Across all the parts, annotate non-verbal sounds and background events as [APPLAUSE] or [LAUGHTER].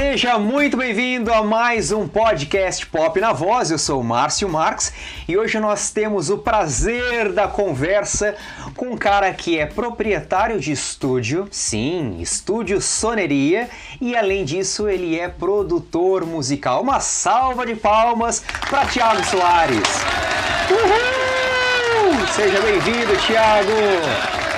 Seja muito bem-vindo a mais um podcast Pop na Voz. Eu sou Márcio Marques e hoje nós temos o prazer da conversa com um cara que é proprietário de estúdio, sim, estúdio Soneria, e além disso ele é produtor musical. Uma salva de palmas para Thiago Soares. Uhul! Seja bem-vindo, Thiago.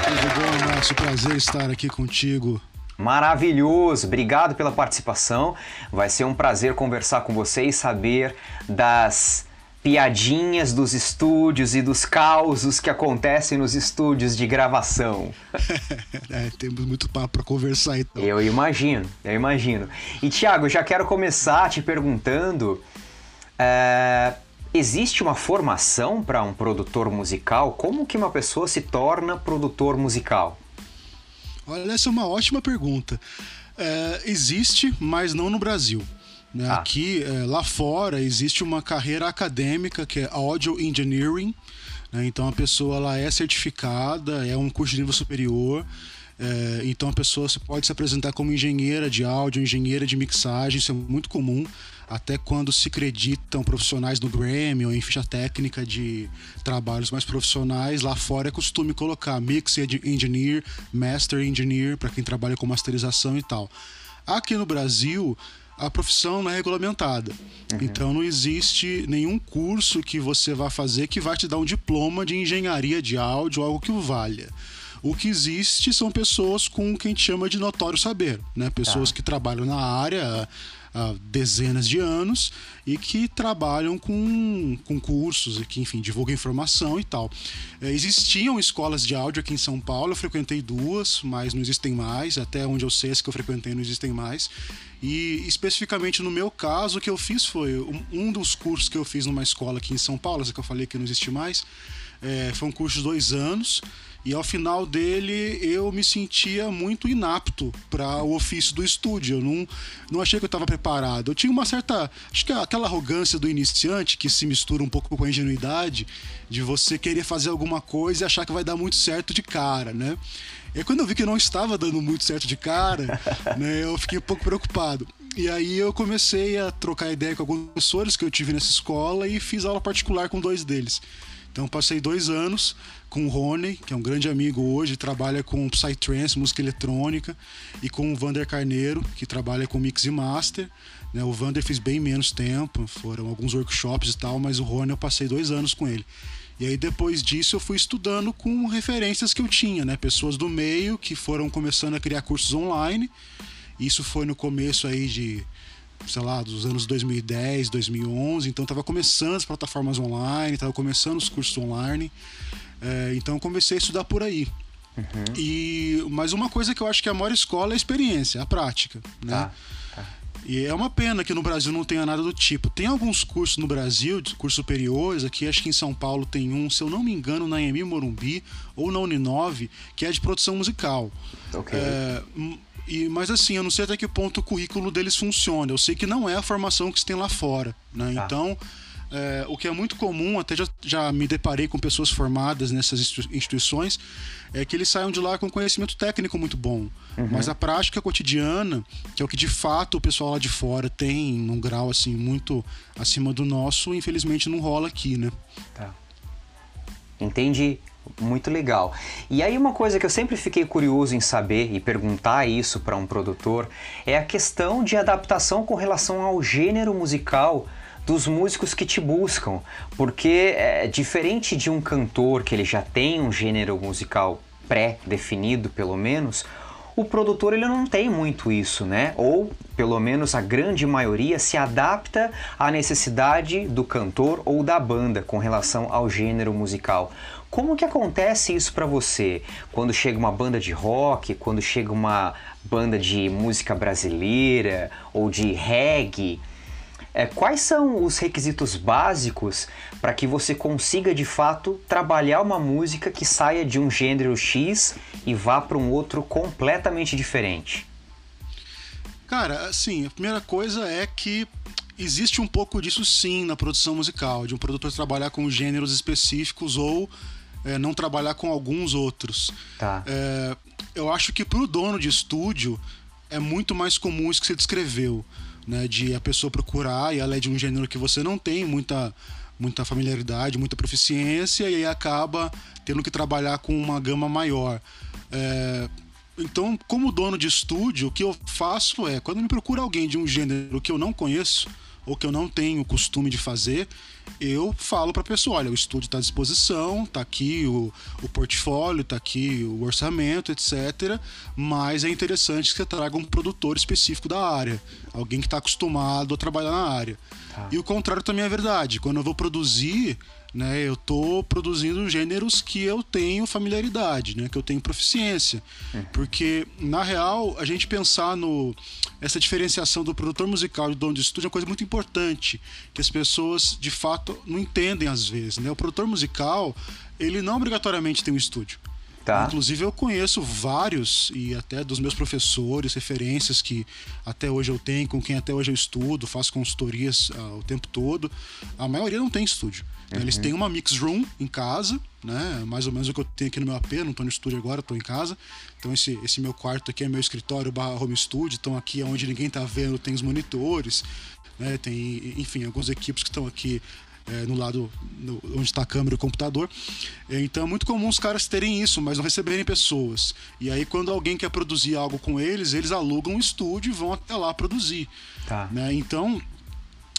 Tudo bom, Márcio? Prazer estar aqui contigo. Maravilhoso, obrigado pela participação. Vai ser um prazer conversar com você e saber das piadinhas dos estúdios e dos causos que acontecem nos estúdios de gravação. [LAUGHS] é, temos muito papo para conversar então. Eu imagino, eu imagino. E Tiago, já quero começar te perguntando: é, existe uma formação para um produtor musical? Como que uma pessoa se torna produtor musical? Olha, essa é uma ótima pergunta. É, existe, mas não no Brasil. Né? Ah. Aqui, é, lá fora, existe uma carreira acadêmica que é Audio Engineering. Né? Então a pessoa ela é certificada, é um curso de nível superior. É, então a pessoa pode se apresentar como engenheira de áudio, engenheira de mixagem, isso é muito comum até quando se acreditam profissionais no Grammy ou em ficha técnica de trabalhos mais profissionais, lá fora é costume colocar Mix Engineer, Master Engineer, para quem trabalha com masterização e tal. Aqui no Brasil, a profissão não é regulamentada. Uhum. Então não existe nenhum curso que você vá fazer que vai te dar um diploma de engenharia de áudio, algo que o valha. O que existe são pessoas com o que a gente chama de notório saber, né? Pessoas tá. que trabalham na área há dezenas de anos e que trabalham com, com cursos e que, enfim, divulgam informação e tal. É, existiam escolas de áudio aqui em São Paulo, eu frequentei duas, mas não existem mais, até onde eu sei, as que eu frequentei não existem mais. E especificamente no meu caso, o que eu fiz foi um, dos cursos que eu fiz numa escola aqui em São Paulo, essa que eu falei que não existe mais, é, foi um curso de dois anos e ao final dele eu me sentia muito inapto para o ofício do estúdio. Eu não, não achei que eu estava preparado. Eu tinha uma certa. Acho que aquela arrogância do iniciante que se mistura um pouco com a ingenuidade de você querer fazer alguma coisa e achar que vai dar muito certo de cara, né? E quando eu vi que não estava dando muito certo de cara, [LAUGHS] né, eu fiquei um pouco preocupado. E aí eu comecei a trocar ideia com alguns professores que eu tive nessa escola e fiz aula particular com dois deles. Então passei dois anos com o Rony, que é um grande amigo hoje, trabalha com Psytrance, música eletrônica, e com o Vander Carneiro, que trabalha com mix e master. Né? O Vander fez bem menos tempo, foram alguns workshops e tal, mas o Rony eu passei dois anos com ele. E aí depois disso eu fui estudando com referências que eu tinha, né? Pessoas do meio que foram começando a criar cursos online. Isso foi no começo aí de sei lá, dos anos 2010, 2011. Então estava começando as plataformas online, estava começando os cursos online. É, então comecei a estudar por aí. Uhum. E, mas uma coisa que eu acho que é a maior escola é a experiência, a prática. Né? Tá, tá. E é uma pena que no Brasil não tenha nada do tipo. Tem alguns cursos no Brasil, cursos superiores, aqui acho que em São Paulo tem um, se eu não me engano, na EMI Morumbi ou na Uninove, que é de produção musical. Ok. É, e, mas assim, eu não sei até que ponto o currículo deles funciona. Eu sei que não é a formação que se tem lá fora. Né? Tá. Então, é, o que é muito comum, até já, já me deparei com pessoas formadas nessas instituições, é que eles saiam de lá com conhecimento técnico muito bom. Uhum. Mas a prática cotidiana, que é o que de fato o pessoal lá de fora tem num grau assim muito acima do nosso, infelizmente não rola aqui, né? Tá. Entendi. Muito legal. E aí uma coisa que eu sempre fiquei curioso em saber e perguntar isso para um produtor é a questão de adaptação com relação ao gênero musical dos músicos que te buscam, porque é diferente de um cantor que ele já tem um gênero musical pré-definido, pelo menos, o produtor ele não tem muito isso, né? Ou pelo menos a grande maioria se adapta à necessidade do cantor ou da banda com relação ao gênero musical. Como que acontece isso para você? Quando chega uma banda de rock, quando chega uma banda de música brasileira ou de reggae, é, quais são os requisitos básicos para que você consiga de fato trabalhar uma música que saia de um gênero X e vá para um outro completamente diferente? Cara, assim, a primeira coisa é que existe um pouco disso sim na produção musical, de um produtor trabalhar com gêneros específicos ou é, não trabalhar com alguns outros. Tá. É, eu acho que para o dono de estúdio é muito mais comum isso que você descreveu, né? De a pessoa procurar e ela é de um gênero que você não tem muita, muita familiaridade, muita proficiência e aí acaba tendo que trabalhar com uma gama maior. É, então, como dono de estúdio, o que eu faço é, quando me procura alguém de um gênero que eu não conheço, ou que eu não tenho costume de fazer, eu falo para a pessoa: olha, o estúdio está à disposição, está aqui o, o portfólio, está aqui o orçamento, etc. Mas é interessante que você traga um produtor específico da área, alguém que está acostumado a trabalhar na área. Tá. E o contrário também é verdade. Quando eu vou produzir, né? Eu estou produzindo gêneros que eu tenho familiaridade, né? Que eu tenho proficiência, uhum. porque na real a gente pensar no essa diferenciação do produtor musical e do dono de estúdio é uma coisa muito importante que as pessoas de fato não entendem às vezes, né? O produtor musical ele não obrigatoriamente tem um estúdio. Tá. Inclusive, eu conheço vários, e até dos meus professores, referências que até hoje eu tenho, com quem até hoje eu estudo, faço consultorias uh, o tempo todo. A maioria não tem estúdio. Uhum. Eles têm uma mix room em casa, né? Mais ou menos o que eu tenho aqui no meu AP, não estou no estúdio agora, estou em casa. Então, esse, esse meu quarto aqui é meu escritório barra home studio. Então, aqui é onde ninguém está vendo, tem os monitores, né? Tem, enfim, algumas equipes que estão aqui é, no lado no, onde está a câmera e o computador. Então é muito comum os caras terem isso, mas não receberem pessoas. E aí, quando alguém quer produzir algo com eles, eles alugam um estúdio e vão até lá produzir. Tá. Né? Então,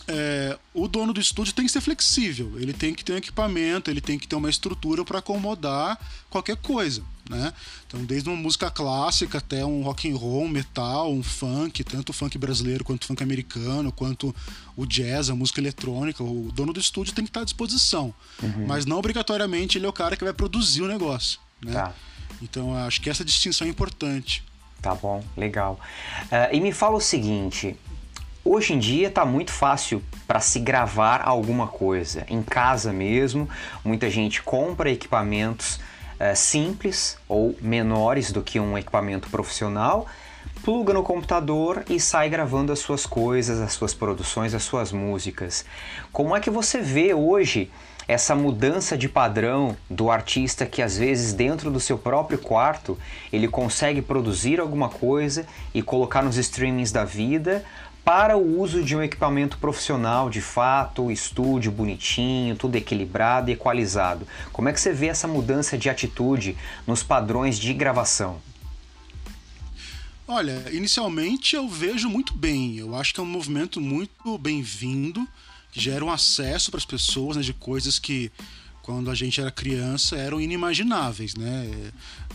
é, o dono do estúdio tem que ser flexível, ele tem que ter um equipamento, ele tem que ter uma estrutura para acomodar qualquer coisa, né? Então, desde uma música clássica até um rock and roll, um metal, um funk, tanto o funk brasileiro quanto o funk americano, quanto o jazz, a música eletrônica, o dono do estúdio tem que estar à disposição, uhum. mas não obrigatoriamente ele é o cara que vai produzir o negócio, né? Tá. Então, acho que essa distinção é importante. Tá bom, legal. Uh, e me fala o seguinte: Hoje em dia está muito fácil para se gravar alguma coisa em casa mesmo. Muita gente compra equipamentos é, simples ou menores do que um equipamento profissional, pluga no computador e sai gravando as suas coisas, as suas produções, as suas músicas. Como é que você vê hoje essa mudança de padrão do artista que às vezes dentro do seu próprio quarto ele consegue produzir alguma coisa e colocar nos streamings da vida para o uso de um equipamento profissional, de fato, estúdio bonitinho, tudo equilibrado e equalizado. Como é que você vê essa mudança de atitude nos padrões de gravação? Olha, inicialmente eu vejo muito bem. Eu acho que é um movimento muito bem-vindo, que gera um acesso para as pessoas né, de coisas que quando a gente era criança eram inimagináveis, né?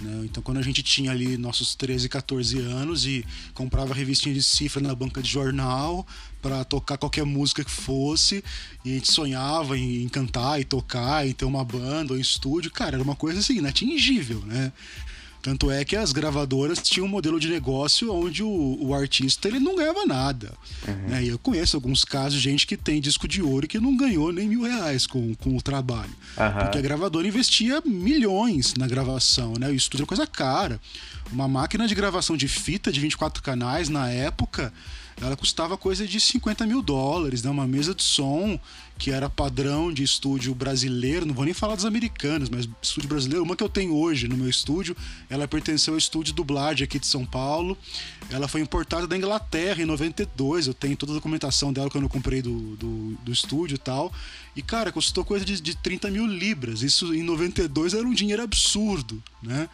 né? Então, quando a gente tinha ali nossos 13, 14 anos e comprava revistinha de cifra na banca de jornal para tocar qualquer música que fosse, e a gente sonhava em cantar e tocar, e ter uma banda ou um estúdio, cara, era uma coisa assim, inatingível, né? Tanto é que as gravadoras tinham um modelo de negócio onde o, o artista ele não ganhava nada. Uhum. Né? E eu conheço alguns casos de gente que tem disco de ouro e que não ganhou nem mil reais com, com o trabalho. Uhum. Porque a gravadora investia milhões na gravação, né? O estúdio é coisa cara. Uma máquina de gravação de fita de 24 canais na época ela custava coisa de 50 mil dólares, né? Uma mesa de som que era padrão de estúdio brasileiro, não vou nem falar dos americanos, mas estúdio brasileiro, uma que eu tenho hoje no meu estúdio, ela pertenceu ao estúdio dublagem aqui de São Paulo. Ela foi importada da Inglaterra em 92, eu tenho toda a documentação dela quando eu comprei do, do, do estúdio e tal. E, cara, custou coisa de, de 30 mil libras. Isso em 92 era um dinheiro absurdo, né?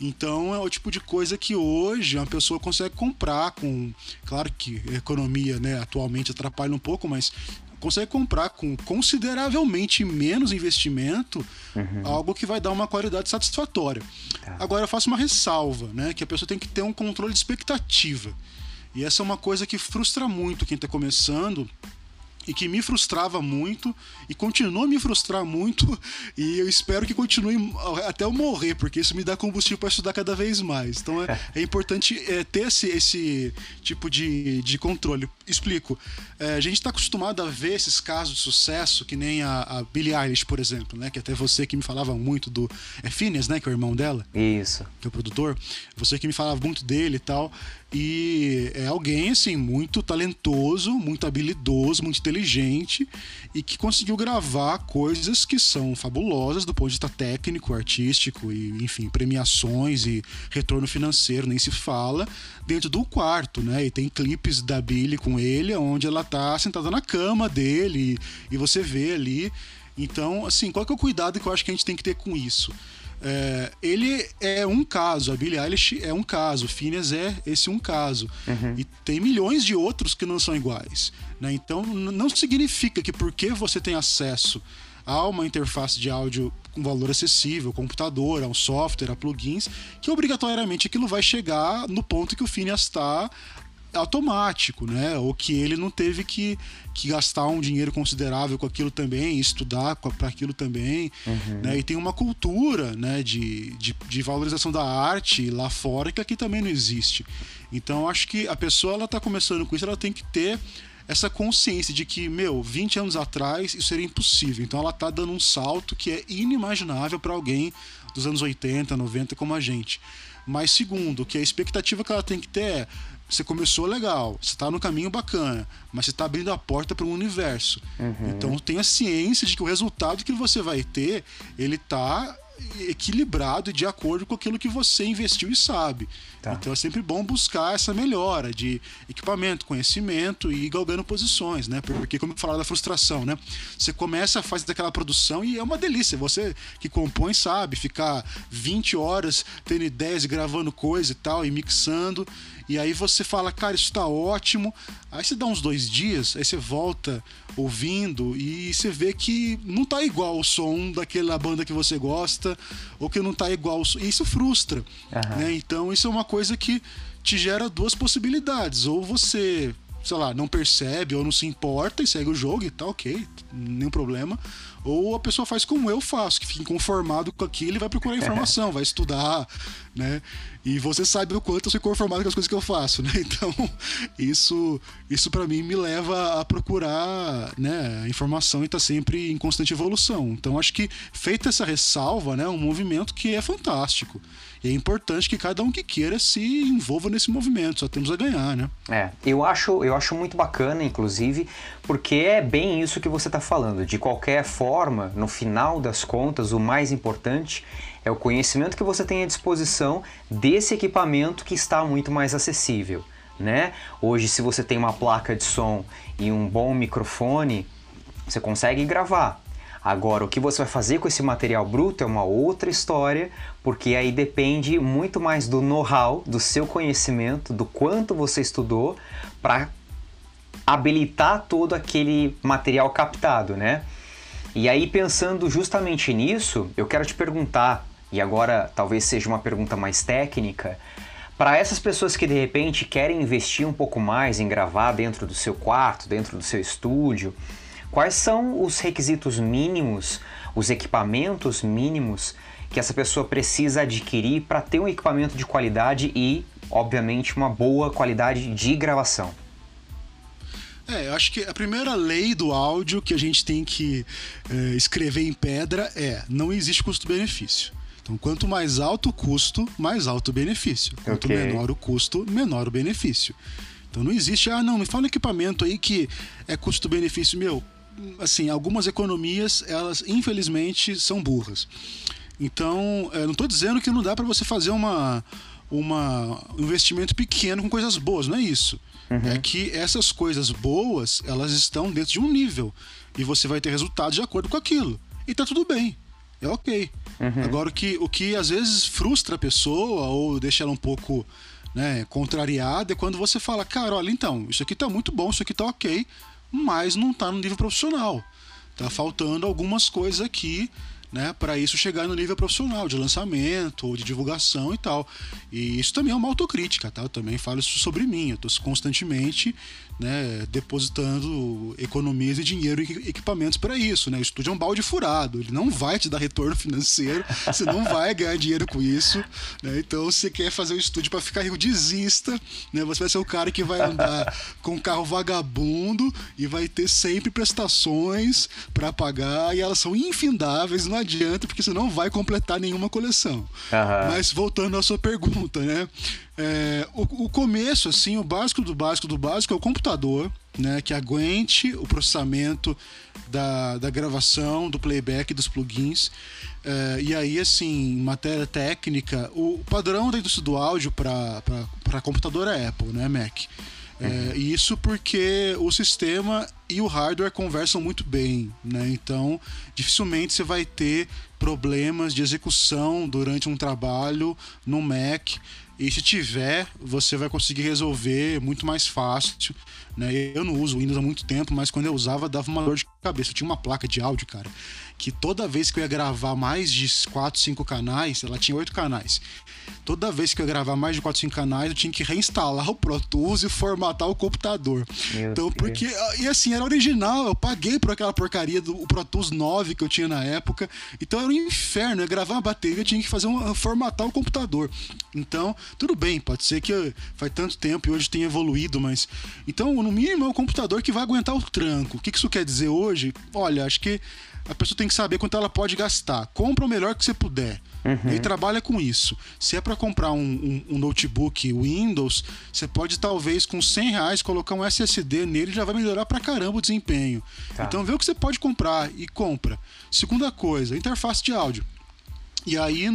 Então é o tipo de coisa que hoje uma pessoa consegue comprar com. Claro que a economia né, atualmente atrapalha um pouco, mas consegue comprar com consideravelmente menos investimento uhum. algo que vai dar uma qualidade satisfatória. Tá. Agora eu faço uma ressalva, né? Que a pessoa tem que ter um controle de expectativa. E essa é uma coisa que frustra muito quem está começando e que me frustrava muito e continua a me frustrar muito [LAUGHS] e eu espero que continue até eu morrer, porque isso me dá combustível para estudar cada vez mais. Então é, [LAUGHS] é importante é, ter esse, esse tipo de, de controle. Explico. É, a gente está acostumado a ver esses casos de sucesso, que nem a, a Billie Eilish, por exemplo, né? Que até você que me falava muito do. É Phineas, né? Que é o irmão dela. Isso. Que é o produtor. Você que me falava muito dele e tal. E é alguém, assim, muito talentoso, muito habilidoso, muito inteligente e que conseguiu gravar coisas que são fabulosas do ponto de vista técnico, artístico e, enfim, premiações e retorno financeiro, nem se fala, dentro do quarto, né? E tem clipes da Billy com ele, onde ela tá sentada na cama dele e, e você vê ali. Então, assim, qual que é o cuidado que eu acho que a gente tem que ter com isso? É, ele é um caso, a Billie Eilish é um caso, o Phineas é esse um caso. Uhum. E tem milhões de outros que não são iguais. Né? Então não significa que porque você tem acesso a uma interface de áudio com valor acessível, computador, a um software, a plugins, que obrigatoriamente aquilo vai chegar no ponto que o Phineas está automático, né? Ou que ele não teve que, que gastar um dinheiro considerável com aquilo também, estudar para aquilo também, uhum. né? E tem uma cultura, né, de, de, de, valorização da arte lá fora que aqui também não existe. Então acho que a pessoa ela tá começando com isso, ela tem que ter essa consciência de que, meu, 20 anos atrás isso seria impossível. Então ela tá dando um salto que é inimaginável para alguém dos anos 80, 90 como a gente. Mas segundo, que a expectativa que ela tem que ter é você começou legal, você está no caminho bacana, mas você está abrindo a porta para um universo. Uhum. Então tenha ciência de que o resultado que você vai ter, ele está equilibrado e de acordo com aquilo que você investiu e sabe. Tá. Então é sempre bom buscar essa melhora de equipamento, conhecimento e ir galgando posições, né? Porque, como eu falava da frustração, né? Você começa a fazer aquela produção e é uma delícia. Você que compõe sabe, ficar 20 horas tendo ideias e gravando coisa e tal, e mixando. E aí você fala, cara, isso tá ótimo. Aí você dá uns dois dias, aí você volta ouvindo e você vê que não tá igual o som daquela banda que você gosta, ou que não tá igual. Isso frustra. Uhum. Né? Então isso é uma coisa que te gera duas possibilidades. Ou você sei lá, não percebe ou não se importa e segue o jogo e tá ok, nenhum problema. Ou a pessoa faz como eu faço, que fica inconformado com aquilo e vai procurar [LAUGHS] informação, vai estudar, né? E você sabe o quanto eu sou conformado com as coisas que eu faço, né? [LAUGHS] Então, isso, isso para mim me leva a procurar, né, informação e tá sempre em constante evolução. Então, acho que feita essa ressalva, né, um movimento que é fantástico. E é importante que cada um que queira se envolva nesse movimento, só temos a ganhar, né? É, eu acho, eu acho muito bacana, inclusive, porque é bem isso que você está falando. De qualquer forma, no final das contas, o mais importante é o conhecimento que você tem à disposição desse equipamento que está muito mais acessível. Né? Hoje, se você tem uma placa de som e um bom microfone, você consegue gravar. Agora, o que você vai fazer com esse material bruto é uma outra história, porque aí depende muito mais do know-how, do seu conhecimento, do quanto você estudou para habilitar todo aquele material captado, né? E aí pensando justamente nisso, eu quero te perguntar, e agora talvez seja uma pergunta mais técnica, para essas pessoas que de repente querem investir um pouco mais em gravar dentro do seu quarto, dentro do seu estúdio, Quais são os requisitos mínimos, os equipamentos mínimos que essa pessoa precisa adquirir para ter um equipamento de qualidade e, obviamente, uma boa qualidade de gravação? É, eu acho que a primeira lei do áudio que a gente tem que é, escrever em pedra é: não existe custo-benefício. Então, quanto mais alto o custo, mais alto o benefício. Quanto okay. menor o custo, menor o benefício. Então, não existe, ah, não, me fala um equipamento aí que é custo-benefício. Meu, assim, algumas economias, elas infelizmente são burras. Então, eu não estou dizendo que não dá para você fazer uma, uma, um investimento pequeno com coisas boas, não é isso. Uhum. É que essas coisas boas, elas estão dentro de um nível. E você vai ter resultados de acordo com aquilo. E tá tudo bem. É ok. Uhum. Agora, o que, o que às vezes frustra a pessoa ou deixa ela um pouco né, contrariada é quando você fala, cara, olha, então, isso aqui tá muito bom, isso aqui tá ok, mas não está no nível profissional. Tá faltando algumas coisas aqui né, para isso chegar no nível profissional de lançamento ou de divulgação e tal. E isso também é uma autocrítica, tá? Eu também falo isso sobre mim. Eu estou constantemente né, depositando economias e dinheiro em equipamentos para isso. Né? O estúdio é um balde furado, ele não vai te dar retorno financeiro, [LAUGHS] você não vai ganhar dinheiro com isso. Né? Então, se você quer fazer um estúdio para ficar rico, desista. Né? Você vai ser o cara que vai andar [LAUGHS] com um carro vagabundo e vai ter sempre prestações para pagar e elas são infindáveis, não adianta, porque você não vai completar nenhuma coleção. Uhum. Mas voltando à sua pergunta, né? É, o, o, começo, assim, o básico do básico do básico é o computador. né, que aguente o processamento da, da gravação, do playback dos plugins. Uh, e aí, assim, matéria técnica, o padrão da indústria do áudio para computador é Apple, né, Mac. É, isso porque o sistema e o hardware conversam muito bem, né? Então, dificilmente você vai ter problemas de execução durante um trabalho no Mac. E se tiver, você vai conseguir resolver muito mais fácil. Né? Eu não uso Windows há muito tempo, mas quando eu usava dava uma dor de cabeça. Eu tinha uma placa de áudio, cara, que toda vez que eu ia gravar mais de 4, 5 canais, ela tinha 8 canais. Toda vez que eu ia gravar mais de 4, 5 canais, eu tinha que reinstalar o Pro Tools e formatar o computador. Meu então, Deus. porque. E assim, era original, eu paguei por aquela porcaria do Pro Tools 9 que eu tinha na época. Então era um inferno. Eu ia gravar uma bateria, eu tinha que fazer um, formatar o computador. Então, tudo bem, pode ser que faz tanto tempo e hoje tenha evoluído, mas. Então, no mínimo, é um computador que vai aguentar o tranco. O que isso quer dizer hoje? Olha, acho que a pessoa tem que saber quanto ela pode gastar. Compra o melhor que você puder. Uhum. E trabalha com isso. Se é para comprar um, um, um, notebook Windows, você pode talvez com 100 reais colocar um SSD nele já vai melhorar pra caramba o desempenho. Tá. Então vê o que você pode comprar e compra. Segunda coisa, interface de áudio. E aí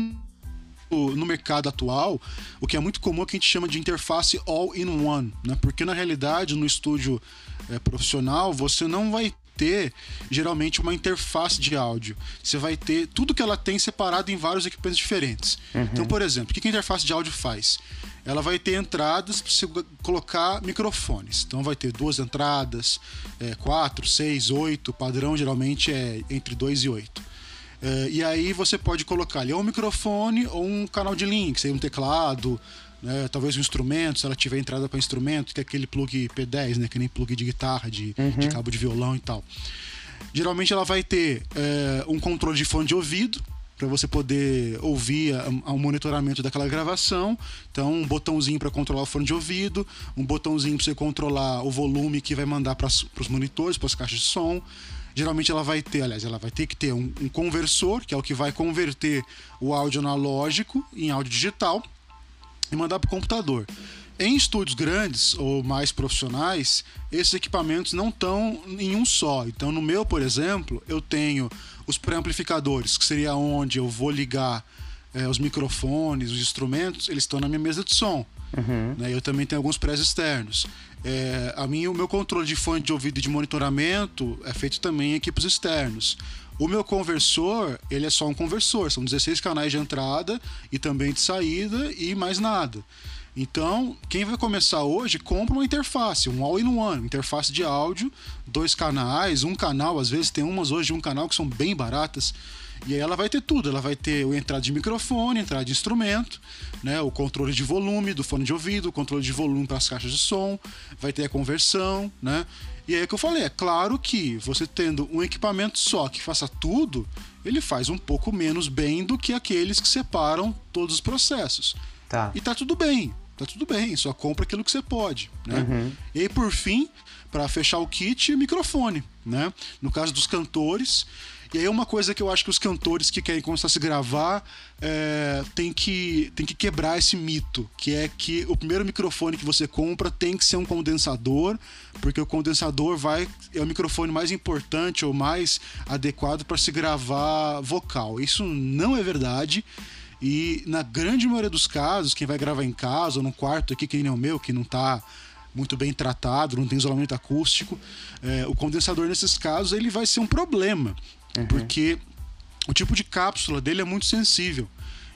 no mercado atual, o que é muito comum é que a gente chama de interface all-in-one, né? Porque na realidade, no estúdio é, profissional, você não vai ter geralmente uma interface de áudio. Você vai ter tudo que ela tem separado em vários equipamentos diferentes. Uhum. Então, por exemplo, o que a interface de áudio faz? Ela vai ter entradas para você colocar microfones. Então, vai ter duas entradas, é, quatro, seis, oito. O padrão geralmente é entre dois e oito. É, e aí você pode colocar ali ou um microfone ou um canal de link, seja um teclado, né, talvez um instrumento, se ela tiver entrada para instrumento, que é aquele plug P10, né, que nem plug de guitarra, de, uhum. de cabo de violão e tal. Geralmente ela vai ter é, um controle de fone de ouvido, para você poder ouvir o monitoramento daquela gravação. Então, um botãozinho para controlar o fone de ouvido, um botãozinho para você controlar o volume que vai mandar para os monitores, para as caixas de som. Geralmente ela vai ter, aliás, ela vai ter que ter um, um conversor, que é o que vai converter o áudio analógico em áudio digital e mandar para o computador. Em estúdios grandes ou mais profissionais, esses equipamentos não estão em um só. Então, no meu, por exemplo, eu tenho os pré-amplificadores, que seria onde eu vou ligar é, os microfones, os instrumentos, eles estão na minha mesa de som. Uhum. Né? Eu também tenho alguns prés externos. É, a mim, o meu controle de fone de ouvido e de monitoramento é feito também em equipes externos. O meu conversor, ele é só um conversor, são 16 canais de entrada e também de saída e mais nada. Então, quem vai começar hoje, compra uma interface, um all-in-one, interface de áudio, dois canais, um canal, às vezes tem umas hoje de um canal que são bem baratas. E aí ela vai ter tudo, ela vai ter o entrada de microfone, entrada de instrumento, né, o controle de volume do fone de ouvido, o controle de volume para as caixas de som, vai ter a conversão, né? E aí é que eu falei, é claro que você tendo um equipamento só que faça tudo, ele faz um pouco menos bem do que aqueles que separam todos os processos. Tá. E tá tudo bem, tá tudo bem, só compra aquilo que você pode, né? Uhum. E aí por fim, para fechar o kit, microfone, né? No caso dos cantores, e aí uma coisa que eu acho que os cantores que querem começar a se gravar é, tem, que, tem que quebrar esse mito, que é que o primeiro microfone que você compra tem que ser um condensador, porque o condensador vai é o microfone mais importante ou mais adequado para se gravar vocal. Isso não é verdade. E na grande maioria dos casos, quem vai gravar em casa ou no quarto aqui, que nem é o meu, que não está muito bem tratado, não tem isolamento acústico, é, o condensador nesses casos ele vai ser um problema. Uhum. Porque o tipo de cápsula dele é muito sensível.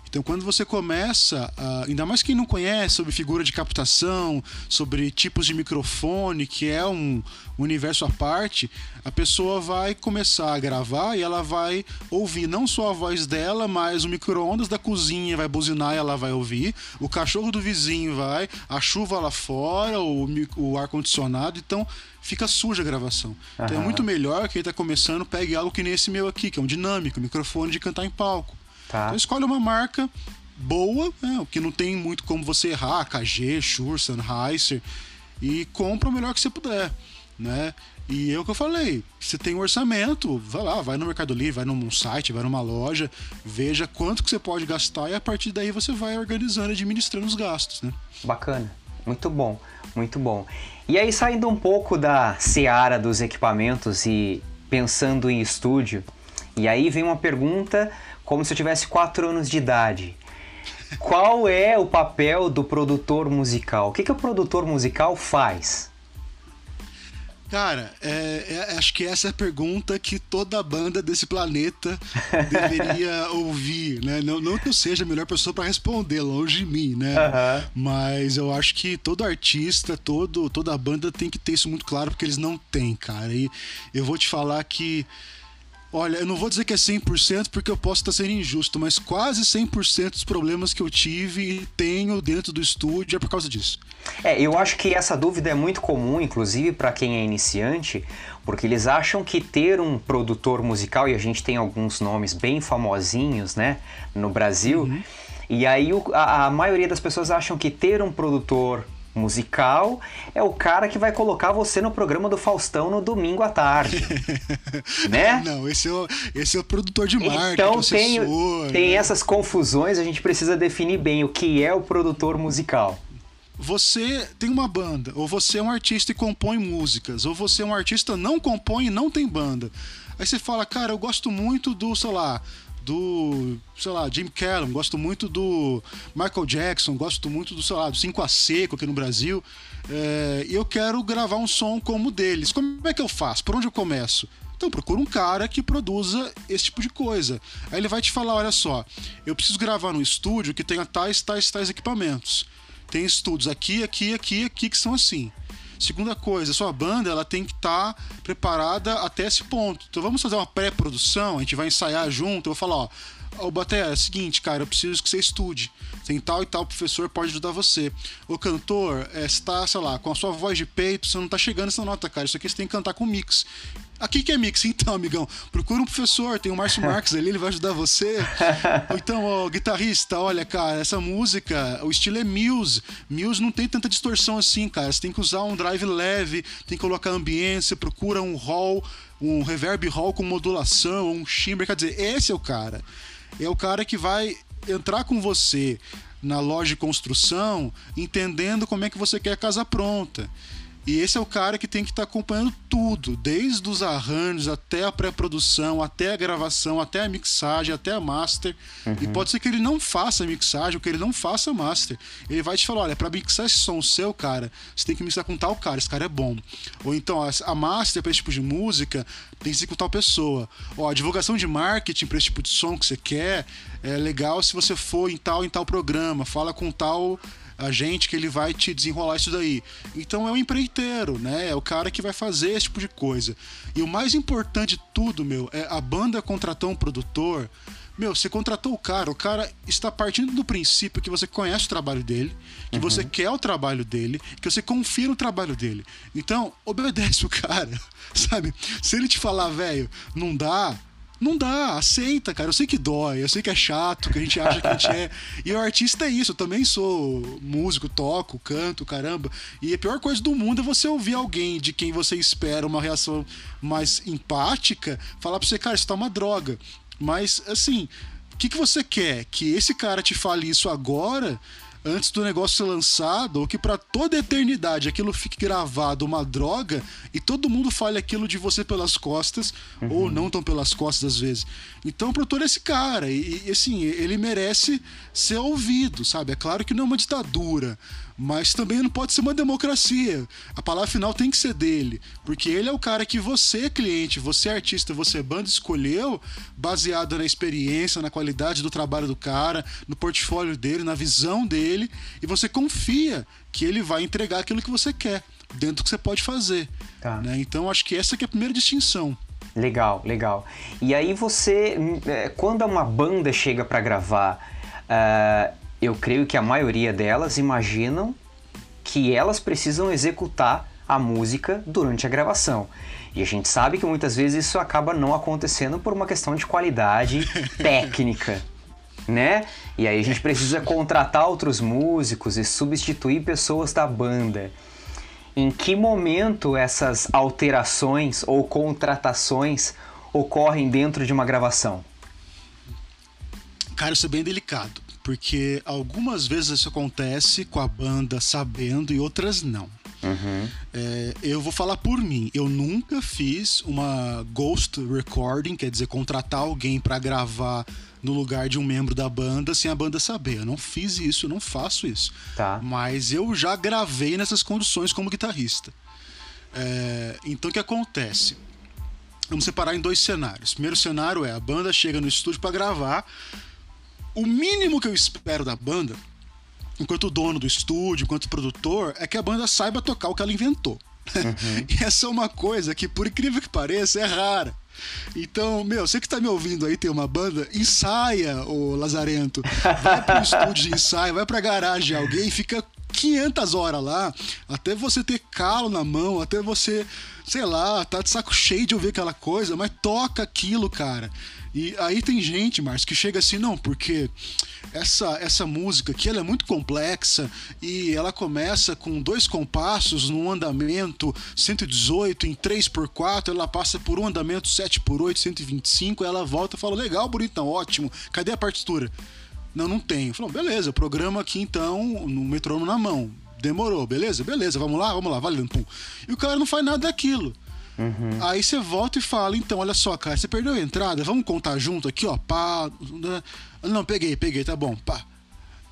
Então, quando você começa, a, ainda mais quem não conhece sobre figura de captação, sobre tipos de microfone, que é um universo à parte, a pessoa vai começar a gravar e ela vai ouvir não só a voz dela, mas o micro-ondas da cozinha vai buzinar e ela vai ouvir, o cachorro do vizinho vai, a chuva lá fora, o, o ar-condicionado. Então, fica suja a gravação. Uhum. Então, é muito melhor quem está começando pegue algo que nem esse meu aqui, que é um dinâmico, microfone de cantar em palco. Tá. Então escolhe uma marca boa, né, que não tem muito como você errar, KG, Shure, Sennheiser, e compra o melhor que você puder, né? E é o que eu falei, você tem um orçamento, vai lá, vai no Mercado Livre, vai num site, vai numa loja, veja quanto que você pode gastar e a partir daí você vai organizando, administrando os gastos, né? Bacana, muito bom. Muito bom. E aí, saindo um pouco da seara dos equipamentos e pensando em estúdio, e aí vem uma pergunta como se eu tivesse 4 anos de idade. Qual é o papel do produtor musical? O que, que o produtor musical faz? Cara, é, é, acho que essa é a pergunta que toda banda desse planeta [LAUGHS] deveria ouvir, né? Não, não, que eu seja a melhor pessoa para responder, longe de mim, né? Mas eu acho que todo artista, todo, toda banda tem que ter isso muito claro, porque eles não têm, cara. E eu vou te falar que Olha, eu não vou dizer que é 100% porque eu posso estar sendo injusto, mas quase 100% dos problemas que eu tive e tenho dentro do estúdio é por causa disso. É, eu acho que essa dúvida é muito comum, inclusive para quem é iniciante, porque eles acham que ter um produtor musical, e a gente tem alguns nomes bem famosinhos, né, no Brasil, uhum. e aí a, a maioria das pessoas acham que ter um produtor musical é o cara que vai colocar você no programa do Faustão no domingo à tarde. [LAUGHS] né? Não, esse é, o, esse é o produtor de marketing. Então tem, tem né? essas confusões, a gente precisa definir bem o que é o produtor musical. Você tem uma banda, ou você é um artista e compõe músicas, ou você é um artista não compõe e não tem banda. Aí você fala, cara, eu gosto muito do, sei lá, do, sei lá, Jim Callum, gosto muito do Michael Jackson, gosto muito do, sei lá, do 5 a Seco aqui no Brasil. É, e eu quero gravar um som como o deles. Como é que eu faço? Por onde eu começo? Então procura um cara que produza esse tipo de coisa. Aí ele vai te falar, olha só, eu preciso gravar num estúdio que tenha tais, tais, tais equipamentos. Tem estúdios aqui, aqui, aqui, aqui que são assim. Segunda coisa, sua banda ela tem que estar tá preparada até esse ponto. Então vamos fazer uma pré-produção, a gente vai ensaiar junto, eu vou falar, ó, Ô, Baté, é o seguinte, cara, eu preciso que você estude. Tem tal e tal professor pode ajudar você. O cantor, é, você tá, sei lá, com a sua voz de peito, você não tá chegando nessa nota, cara. Isso aqui você tem que cantar com mix. Aqui que é mix, então, amigão. Procura um professor, tem o Márcio [LAUGHS] Marques ali, ele vai ajudar você. [LAUGHS] Ou então, ó, guitarrista, olha, cara, essa música, o estilo é Muse. Muse não tem tanta distorção assim, cara. Você tem que usar um drive leve, tem que colocar ambiência, procura um hall, um reverb hall com modulação, um shimmer. Quer dizer, esse é o cara. É o cara que vai entrar com você na loja de construção, entendendo como é que você quer a casa pronta. E esse é o cara que tem que estar tá acompanhando tudo, desde os arranjos até a pré-produção, até a gravação, até a mixagem, até a master. Uhum. E pode ser que ele não faça mixagem ou que ele não faça master. Ele vai te falar: olha, para mixar esse som seu, cara, você tem que mixar com tal cara, esse cara é bom. Ou então, a master para esse tipo de música tem que ser com tal pessoa. Ó, a divulgação de marketing para esse tipo de som que você quer é legal se você for em tal em tal programa, fala com tal a gente que ele vai te desenrolar isso daí. Então é um empreiteiro, né? É o cara que vai fazer esse tipo de coisa. E o mais importante de tudo, meu, é a banda contratou um produtor. Meu, você contratou o cara, o cara está partindo do princípio que você conhece o trabalho dele, que uhum. você quer o trabalho dele, que você confia no trabalho dele. Então, obedece o cara, [LAUGHS] sabe? Se ele te falar, velho, não dá, não dá, aceita, cara. Eu sei que dói, eu sei que é chato, que a gente acha que a gente é. E o artista é isso, eu também sou músico, toco, canto, caramba. E a pior coisa do mundo é você ouvir alguém de quem você espera uma reação mais empática falar pra você, cara, isso tá uma droga. Mas, assim, o que, que você quer? Que esse cara te fale isso agora? Antes do negócio ser lançado, ou que para toda a eternidade aquilo fique gravado uma droga e todo mundo fale aquilo de você pelas costas, uhum. ou não tão pelas costas às vezes. Então o produtor é esse cara, e, e assim, ele merece ser ouvido, sabe? É claro que não é uma ditadura, mas também não pode ser uma democracia. A palavra final tem que ser dele, porque ele é o cara que você, cliente, você artista, você banda escolheu, baseado na experiência, na qualidade do trabalho do cara, no portfólio dele, na visão dele, e você confia que ele vai entregar aquilo que você quer, dentro do que você pode fazer. Tá. Né? Então acho que essa que é a primeira distinção. Legal, legal. E aí você, é, quando uma banda chega para gravar, uh, eu creio que a maioria delas imaginam que elas precisam executar a música durante a gravação. E a gente sabe que muitas vezes isso acaba não acontecendo por uma questão de qualidade [LAUGHS] técnica, né? E aí a gente precisa contratar outros músicos e substituir pessoas da banda. Em que momento essas alterações ou contratações ocorrem dentro de uma gravação? Cara, isso é bem delicado porque algumas vezes isso acontece com a banda sabendo e outras não. Uhum. É, eu vou falar por mim. Eu nunca fiz uma ghost recording, quer dizer, contratar alguém para gravar no lugar de um membro da banda sem a banda saber. Eu não fiz isso, eu não faço isso. Tá. Mas eu já gravei nessas condições como guitarrista. É, então o que acontece? Vamos separar em dois cenários. O primeiro cenário é a banda chega no estúdio para gravar. O mínimo que eu espero da banda, enquanto dono do estúdio, enquanto produtor, é que a banda saiba tocar o que ela inventou. Uhum. [LAUGHS] e essa é uma coisa que, por incrível que pareça, é rara. Então, meu, você que tá me ouvindo aí, tem uma banda, ensaia, o Lazarento. Vai pro estúdio de ensaio, vai pra garagem de alguém, fica 500 horas lá, até você ter calo na mão, até você, sei lá, tá de saco cheio de ouvir aquela coisa, mas toca aquilo, cara. E aí tem gente, Márcio, que chega assim, não, porque essa, essa música aqui ela é muito complexa e ela começa com dois compassos num andamento 118 em 3x4, ela passa por um andamento 7x8, 125, ela volta e fala: legal, bonitão, ótimo, cadê a partitura? Não, não tenho. Falou, beleza, programa aqui então no metrônomo na mão. Demorou, beleza? Beleza, vamos lá, vamos lá, valendo. Pum. E o cara não faz nada daquilo. Uhum. Aí você volta e fala, então, olha só, cara, você perdeu a entrada, vamos contar junto aqui, ó, pá. Né? Não, peguei, peguei, tá bom, pá.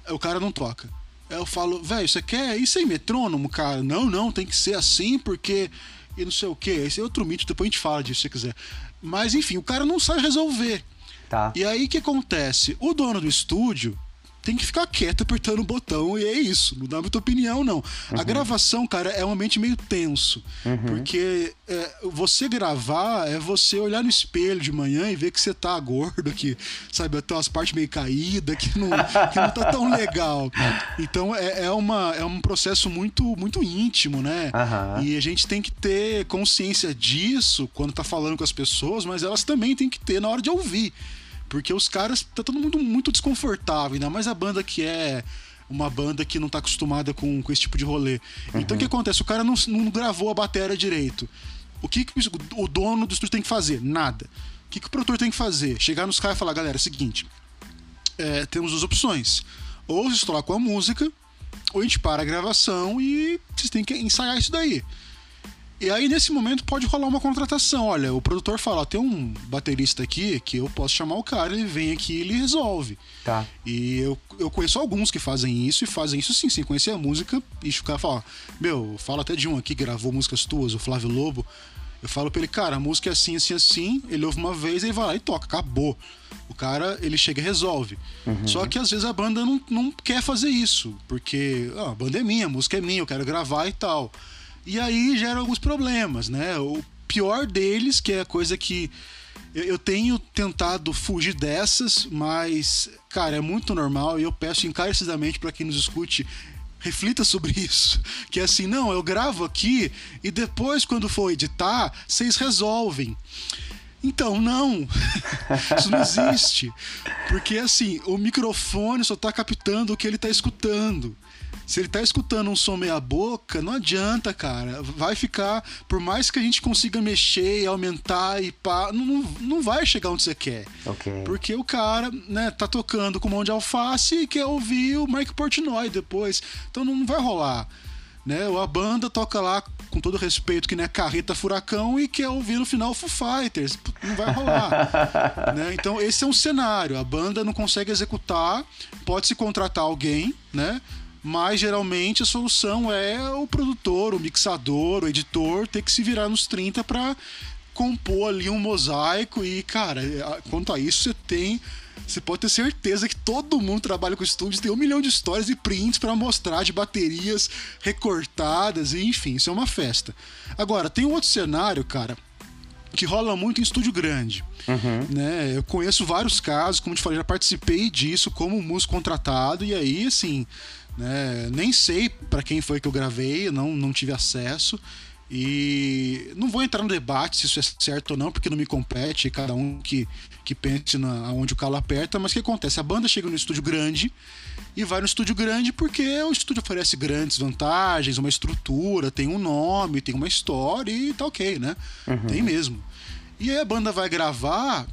O cara não toca. Aí eu falo, velho, você quer isso aí, metrônomo, cara? Não, não, tem que ser assim, porque. E não sei o que. Esse é outro mito, depois a gente fala disso se você quiser. Mas enfim, o cara não sabe resolver. Tá. E aí o que acontece? O dono do estúdio tem que ficar quieto apertando o botão e é isso. Não dá muita opinião, não. Uhum. A gravação, cara, é um ambiente meio tenso. Uhum. Porque é, você gravar é você olhar no espelho de manhã e ver que você tá gordo, que, sabe, tem umas partes meio caídas, que não, que não tá tão legal. [LAUGHS] Então é, é, uma, é um processo muito, muito íntimo, né? Uhum. E a gente tem que ter consciência disso quando tá falando com as pessoas, mas elas também têm que ter na hora de ouvir. Porque os caras, tá todo mundo muito desconfortável, ainda mais a banda que é uma banda que não tá acostumada com, com esse tipo de rolê. Uhum. Então o que acontece? O cara não, não gravou a bateria direito. O que, que o dono do estúdio tem que fazer? Nada. O que, que o produtor tem que fazer? Chegar nos caras e falar, galera, é o seguinte, é, temos duas opções. Ou vocês com a música, ou a gente para a gravação e vocês têm que ensaiar isso daí. E aí, nesse momento, pode rolar uma contratação. Olha, o produtor fala: tem um baterista aqui que eu posso chamar o cara, ele vem aqui e ele resolve. Tá. E eu, eu conheço alguns que fazem isso e fazem isso sim, sem conhecer a música. E o cara fala: Meu, fala até de um aqui que gravou músicas tuas, o Flávio Lobo. Eu falo pra ele, cara, a música é assim, assim, assim. Ele ouve uma vez e vai lá e toca, acabou. O cara, ele chega e resolve. Uhum. Só que às vezes a banda não, não quer fazer isso, porque ah, a banda é minha, a música é minha, eu quero gravar e tal. E aí gera alguns problemas, né? O pior deles, que é a coisa que eu tenho tentado fugir dessas, mas, cara, é muito normal e eu peço encarecidamente para quem nos escute reflita sobre [LAUGHS] isso. Que é assim, não, eu gravo aqui e depois, quando for editar, vocês resolvem. Então, não. [LAUGHS] Isso não existe. Porque, assim, o microfone só está captando o que ele está escutando. Se ele tá escutando um som meia boca, não adianta, cara. Vai ficar, por mais que a gente consiga mexer e aumentar e pá, não, não vai chegar onde você quer. Okay. Porque o cara, né, tá tocando com mão de alface e quer ouvir o Mike Portnoy depois. Então não vai rolar. Né? A banda toca lá, com todo respeito, que nem é carreta furacão e quer ouvir no final Foo Fighters. Não vai rolar. [LAUGHS] né? Então, esse é um cenário. A banda não consegue executar, pode se contratar alguém, né? Mas geralmente a solução é o produtor, o mixador, o editor ter que se virar nos 30 para compor ali um mosaico e, cara, quanto a isso você tem você pode ter certeza que todo mundo trabalha com estúdios tem um milhão de histórias e prints para mostrar de baterias recortadas e enfim, isso é uma festa. Agora, tem um outro cenário, cara, que rola muito em estúdio grande. Uhum. Né? Eu conheço vários casos, como te falei, já participei disso como músico contratado, e aí, assim, né? Nem sei para quem foi que eu gravei, não, não tive acesso. E não vou entrar no debate se isso é certo ou não, porque não me compete, cada um que, que pense na, onde o calo aperta, mas o que acontece? A banda chega no estúdio grande e vai no estúdio grande porque o estúdio oferece grandes vantagens, uma estrutura, tem um nome, tem uma história e tá ok, né? Uhum. Tem mesmo. E aí a banda vai gravar,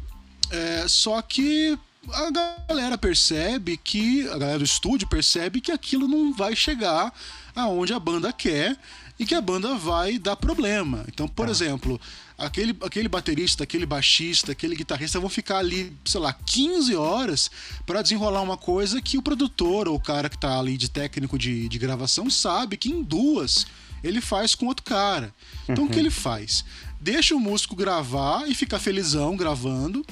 é, só que a galera percebe que, a galera do estúdio percebe que aquilo não vai chegar aonde a banda quer. e que a banda vai dar problema. Então, por tá. exemplo, aquele, aquele baterista, aquele baixista, aquele guitarrista vão ficar ali, sei lá, 15 horas para desenrolar uma coisa que o produtor ou o cara que tá ali de técnico de, de gravação sabe que em duas ele faz com outro cara. Então uhum. o que uhum. ele faz? Deixa o músico gravar e ficar felizão gravando.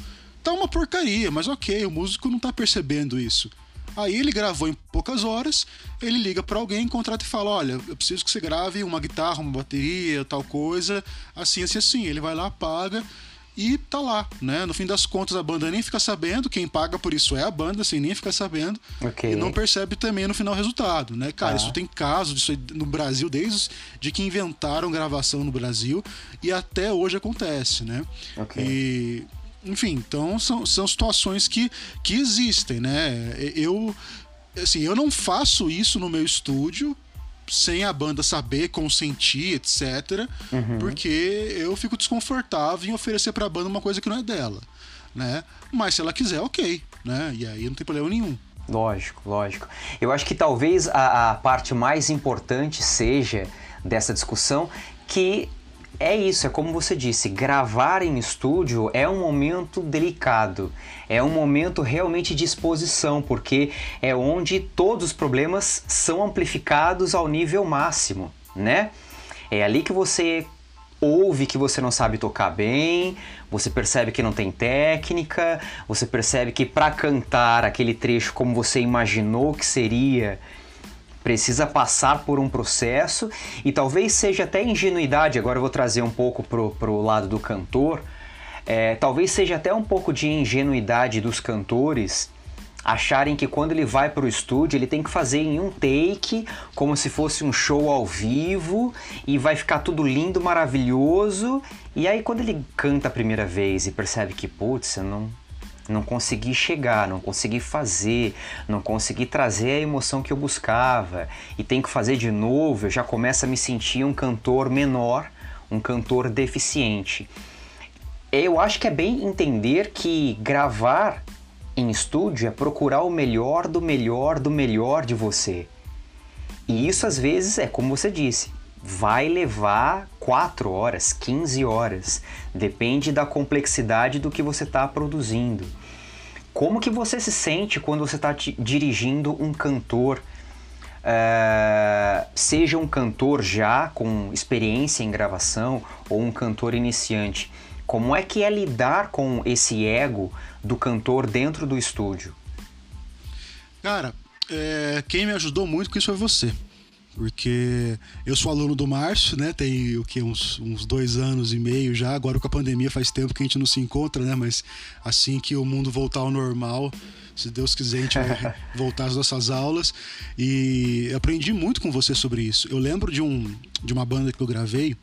Tá uma porcaria, mas ok, o músico não tá percebendo isso. Aí ele gravou em poucas horas, ele liga para alguém, contrata e fala: Olha, eu preciso que você grave uma guitarra, uma bateria, tal coisa, assim, assim, assim. Ele vai lá, paga e tá lá, né? No fim das contas, a banda nem fica sabendo, quem paga por isso é a banda, assim, nem fica sabendo. Okay. E não percebe também no final o resultado, né? Cara, ah. isso tem caso disso no Brasil desde de que inventaram gravação no Brasil e até hoje acontece, né? Okay. E enfim, então são, são situações que, que existem, né? Eu, assim, eu não faço isso no meu estúdio sem a banda saber, consentir, etc. Uhum. Porque eu fico desconfortável em oferecer para a banda uma coisa que não é dela, né? Mas se ela quiser, ok, né? E aí não tem problema nenhum. Lógico, lógico. Eu acho que talvez a, a parte mais importante seja dessa discussão que é isso, é como você disse, gravar em estúdio é um momento delicado, é um momento realmente de exposição, porque é onde todos os problemas são amplificados ao nível máximo, né? É ali que você ouve que você não sabe tocar bem, você percebe que não tem técnica, você percebe que para cantar aquele trecho como você imaginou que seria, precisa passar por um processo e talvez seja até ingenuidade, agora eu vou trazer um pouco pro, pro lado do cantor, é, talvez seja até um pouco de ingenuidade dos cantores acharem que quando ele vai para o estúdio ele tem que fazer em um take, como se fosse um show ao vivo e vai ficar tudo lindo, maravilhoso. E aí quando ele canta a primeira vez e percebe que, putz, eu não, não consegui chegar, não consegui fazer, não consegui trazer a emoção que eu buscava e tem que fazer de novo, eu já começo a me sentir um cantor menor, um cantor deficiente. Eu acho que é bem entender que gravar em estúdio é procurar o melhor do melhor do melhor de você. E isso às vezes é como você disse, vai levar 4 horas, 15 horas, depende da complexidade do que você está produzindo. Como que você se sente quando você está dirigindo um cantor? Uh, seja um cantor já com experiência em gravação ou um cantor iniciante, como é que é lidar com esse ego do cantor dentro do estúdio? Cara, é, quem me ajudou muito com isso foi você. Porque eu sou aluno do Márcio, né? Tem o que? Uns, uns dois anos e meio já. Agora com a pandemia faz tempo que a gente não se encontra, né? Mas assim que o mundo voltar ao normal, se Deus quiser, a gente vai [LAUGHS] voltar às nossas aulas. E aprendi muito com você sobre isso. Eu lembro de, um, de uma banda que eu gravei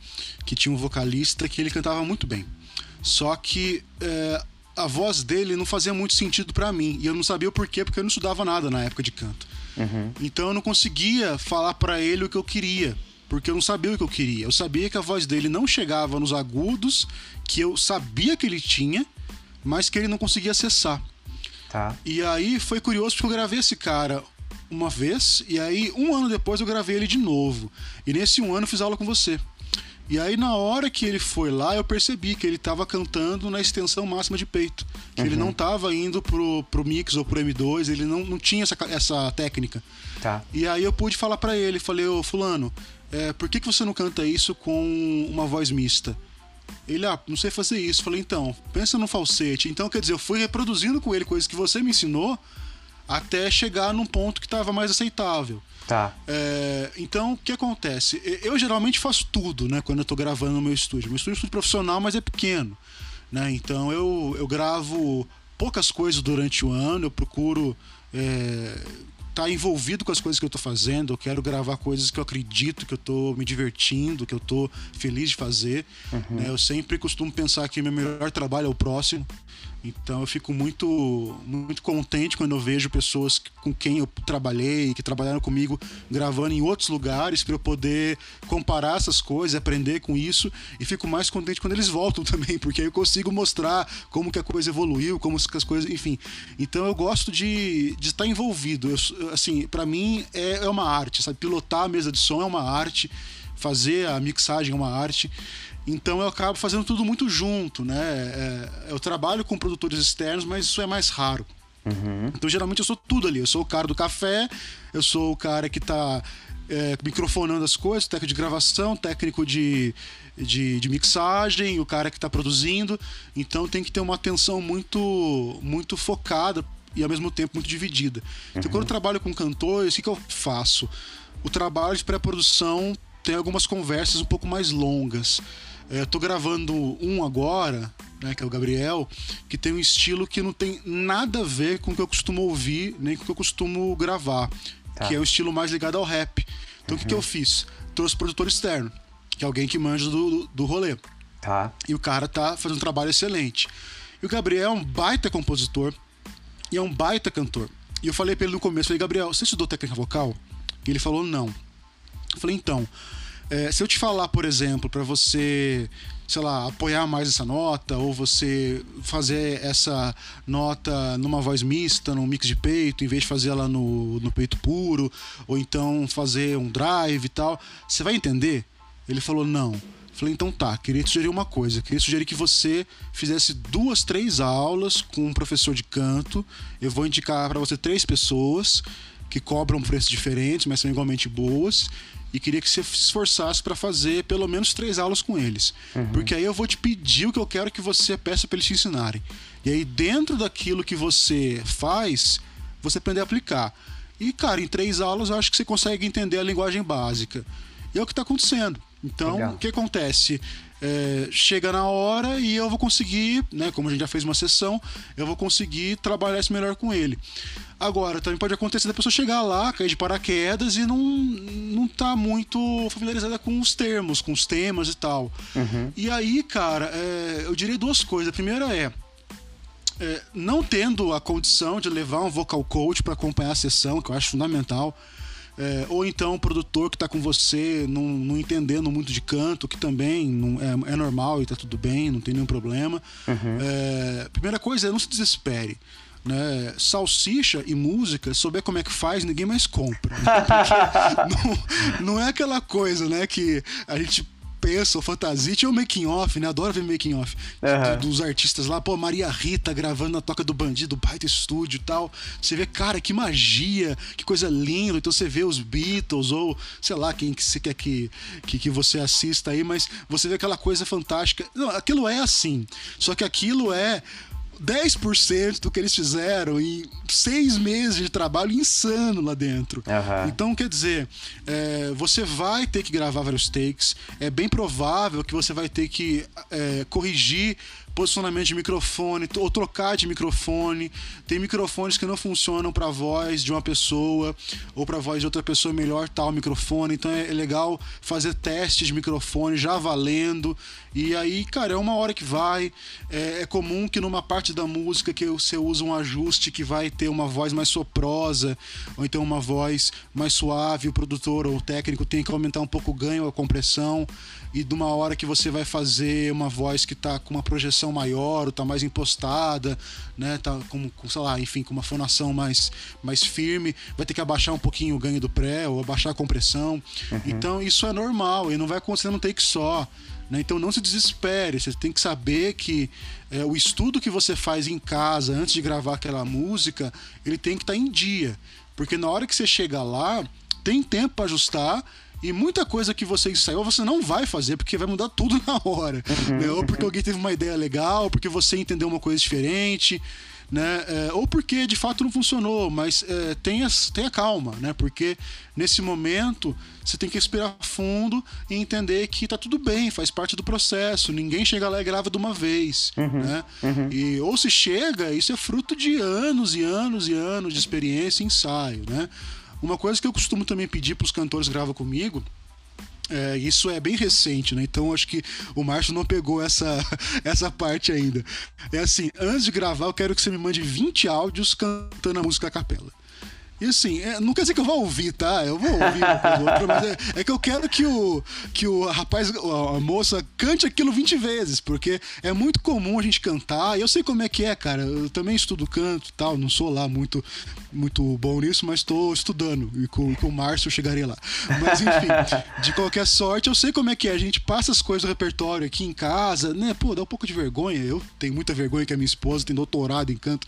que tinha um vocalista que ele cantava muito bem. Só que é, a voz dele não fazia muito sentido para mim. E eu não sabia o porquê, porque eu não estudava nada na época de canto. Uhum. Então eu não conseguia falar para ele o que eu queria, porque eu não sabia o que eu queria. Eu sabia que a voz dele não chegava nos agudos que eu sabia que ele tinha, mas que ele não conseguia acessar. Tá. E aí foi curioso porque eu gravei esse cara uma vez, e aí um ano depois eu gravei ele de novo. E nesse um ano eu fiz aula com você. E aí, na hora que ele foi lá, eu percebi que ele estava cantando na extensão máxima de peito. Que uhum. ele não estava indo pro, pro mix ou pro M2, ele não, não tinha essa, essa técnica. Tá. E aí eu pude falar para ele, falei, ô fulano, é, por que, que você não canta isso com uma voz mista? Ele, ah, não sei fazer isso. Falei, então, pensa no falsete. Então, quer dizer, eu fui reproduzindo com ele coisas que você me ensinou até chegar num ponto que estava mais aceitável. Tá. É, então, o que acontece? Eu geralmente faço tudo, né? Quando eu tô gravando no meu estúdio. Meu estúdio é um estúdio profissional, mas é pequeno. Né? Então, eu, eu gravo poucas coisas durante o ano. Eu procuro é, tá envolvido com as coisas que eu tô fazendo, eu quero gravar coisas que eu acredito, que eu tô me divertindo, que eu tô feliz de fazer. Uhum. Né? Eu sempre costumo pensar que meu melhor trabalho é o próximo. Então eu fico muito, muito contente quando eu vejo pessoas com quem eu trabalhei, que trabalharam comigo, gravando em outros lugares para eu poder comparar essas coisas, aprender com isso e fico mais contente quando eles voltam [LAUGHS] também, porque aí eu consigo mostrar como que a coisa evoluiu, como que as coisas, enfim. Então eu gosto de, de estar envolvido. Eu, assim, para mim é, é uma arte, sabe? Pilotar a mesa de som é uma arte fazer a mixagem é uma arte. Então eu acabo fazendo tudo muito junto, né? É, eu trabalho com produtores externos, mas isso é mais raro. Uhum. Então geralmente eu sou tudo ali. Eu sou o cara do café, eu sou o cara que tá é, microfonando as coisas, técnico de gravação, técnico de, de, de, mixagem, o cara que está produzindo. Então tem que ter uma atenção muito, muito focada e ao mesmo tempo muito dividida. Então uhum. quando eu trabalho com cantores, o que, que eu faço? O trabalho de pré-produção tem algumas conversas um pouco mais longas. É, tô gravando um agora, né, que é o Gabriel, que tem um estilo que não tem nada a ver com o que eu costumo ouvir, nem com o que eu costumo gravar, tá. que é um estilo mais ligado ao rap. Então uhum. o que, que eu uhum. fiz? Trouxe produtor externo, que é alguém que manja do, do rolê. Tá. E o cara tá fazendo um trabalho excelente. E o Gabriel é um baita compositor e é um baita cantor. E eu falei pra ele no começo, falei, Gabriel, você estudou técnica vocal? E ele falou, não. Eu falei, então, é, se eu te falar, por exemplo, para você, sei lá, apoiar mais essa nota, ou você fazer essa nota numa voz mista, num mix de peito, em vez de fazer ela no, no peito puro, ou então fazer um drive e tal, você vai entender? Ele falou, não. Falei, então tá, queria te sugerir uma coisa. Queria sugerir que você fizesse duas, três aulas com um professor de canto. Eu vou indicar para você três pessoas que cobram preços diferentes, mas são igualmente boas e queria que você se esforçasse para fazer pelo menos três aulas com eles. Uhum. Porque aí eu vou te pedir o que eu quero que você peça para eles te ensinarem. E aí, dentro daquilo que você faz, você aprender a aplicar. E, cara, em três aulas eu acho que você consegue entender a linguagem básica. E é o que está acontecendo. Então, Legal. o que acontece? É, chega na hora e eu vou conseguir, né, como a gente já fez uma sessão, eu vou conseguir trabalhar isso melhor com ele. Agora, também pode acontecer da pessoa chegar lá, cair de paraquedas e não, não tá muito familiarizada com os termos, com os temas e tal. Uhum. E aí, cara, é, eu diria duas coisas. A primeira é, é, não tendo a condição de levar um vocal coach para acompanhar a sessão, que eu acho fundamental. É, ou então o produtor que está com você não, não, entendendo muito de canto, que também não, é, é, normal e está tudo bem, não tem nenhum problema. Uhum. É, primeira coisa é não se desespere. Né? Salsicha e música, souber como é que faz, ninguém mais compra. Né? [LAUGHS] não, não é aquela coisa né, que a gente pensa, o fantasia, tinha o making off, né? Adoro ver making off uhum. dos artistas lá, pô, Maria Rita gravando na toca do bandido, baita estúdio e tal. Você vê, cara, que magia, que coisa linda. Então você vê os Beatles ou sei lá quem que você quer que, que, que você assista aí, mas você vê aquela coisa fantástica. Não, aquilo é assim. Só que aquilo é 10% do que eles fizeram em seis meses de trabalho insano lá dentro. Uhum. Então, quer dizer, é, você vai ter que gravar vários takes. É bem provável que você vai ter que é, corrigir posicionamento de microfone ou trocar de microfone. Tem microfones que não funcionam para a voz de uma pessoa ou para a voz de outra pessoa melhor tal microfone. Então é legal fazer testes de microfone já valendo. E aí, cara, é uma hora que vai. É, é comum que numa parte da música que você usa um ajuste que vai ter uma voz mais soprosa ou então uma voz mais suave. O produtor ou o técnico tem que aumentar um pouco o ganho, a compressão e de uma hora que você vai fazer uma voz que tá com uma projeção maior, ou tá mais impostada, né, tá com, com sei lá, enfim, com uma fonação mais, mais firme, vai ter que abaixar um pouquinho o ganho do pré ou abaixar a compressão. Uhum. Então isso é normal e não vai acontecer num take só. Né? Então não se desespere, você tem que saber que é, o estudo que você faz em casa antes de gravar aquela música, ele tem que estar tá em dia. Porque na hora que você chega lá, tem tempo para ajustar e muita coisa que você ensaiou você não vai fazer, porque vai mudar tudo [LAUGHS] na hora. Uhum. Né? Ou porque alguém teve uma ideia legal, porque você entendeu uma coisa diferente. Né? É, ou porque de fato não funcionou, mas é, tenha, tenha calma, né? Porque nesse momento você tem que respirar fundo e entender que tá tudo bem, faz parte do processo. Ninguém chega lá e grava de uma vez, uhum, né? Uhum. E ou se chega, isso é fruto de anos e anos e anos de experiência e ensaio, né? Uma coisa que eu costumo também pedir para os cantores que gravam comigo é, isso é bem recente, né? Então acho que o Márcio não pegou essa, [LAUGHS] essa parte ainda. É assim, antes de gravar, eu quero que você me mande 20 áudios cantando a música a capela. E assim, é, não quer dizer que eu vou ouvir, tá? Eu vou ouvir uma coisa ou outra, mas é, é, que eu quero que o, que o rapaz, a moça, cante aquilo 20 vezes, porque é muito comum a gente cantar, e eu sei como é que é, cara. Eu também estudo canto tal, não sou lá muito, muito bom nisso, mas estou estudando, e com, com o Márcio eu chegarei lá. Mas enfim, de qualquer sorte, eu sei como é que é. A gente passa as coisas do repertório aqui em casa, né? Pô, dá um pouco de vergonha. Eu tenho muita vergonha que a minha esposa tem doutorado em canto,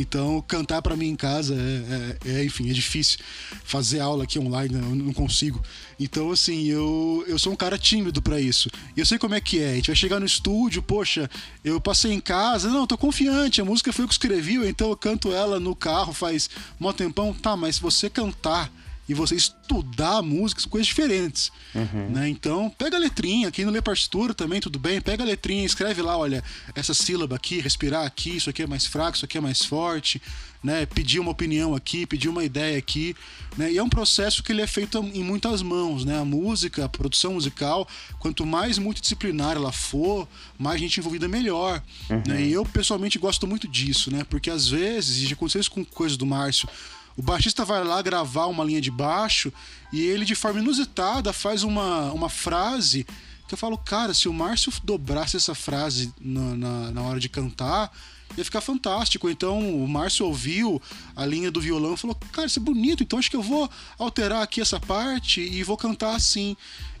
então cantar para mim em casa é, é, é enfim, é difícil fazer aula aqui online, eu não consigo. Então, assim, eu, eu sou um cara tímido para isso. E eu sei como é que é. A gente vai chegar no estúdio, poxa, eu passei em casa, não, tô confiante, a música foi eu que escrevi, então eu canto ela no carro faz mó tempão. Tá, mas se você cantar e você estudar músicas, coisas diferentes. Uhum. Né? Então, pega a letrinha, quem não lê partitura também, tudo bem, pega a letrinha, escreve lá, olha, essa sílaba aqui, respirar aqui, isso aqui é mais fraco, isso aqui é mais forte, né? Pedir uma opinião aqui, pedir uma ideia aqui, né? E é um processo que ele é feito em muitas mãos, né? A música, a produção musical, quanto mais multidisciplinar ela for, mais gente envolvida melhor, uhum. né? E eu pessoalmente gosto muito disso, né? Porque às vezes, e já aconteceu isso com coisas do Márcio, o baixista vai lá gravar uma linha de baixo e ele, de forma inusitada, faz uma, uma frase que eu falo, cara, se o Márcio dobrasse essa frase na, na, na hora de cantar, ia ficar fantástico. Então o Márcio ouviu a linha do violão e falou: Cara, isso é bonito, então acho que eu vou alterar aqui essa parte e vou cantar assim.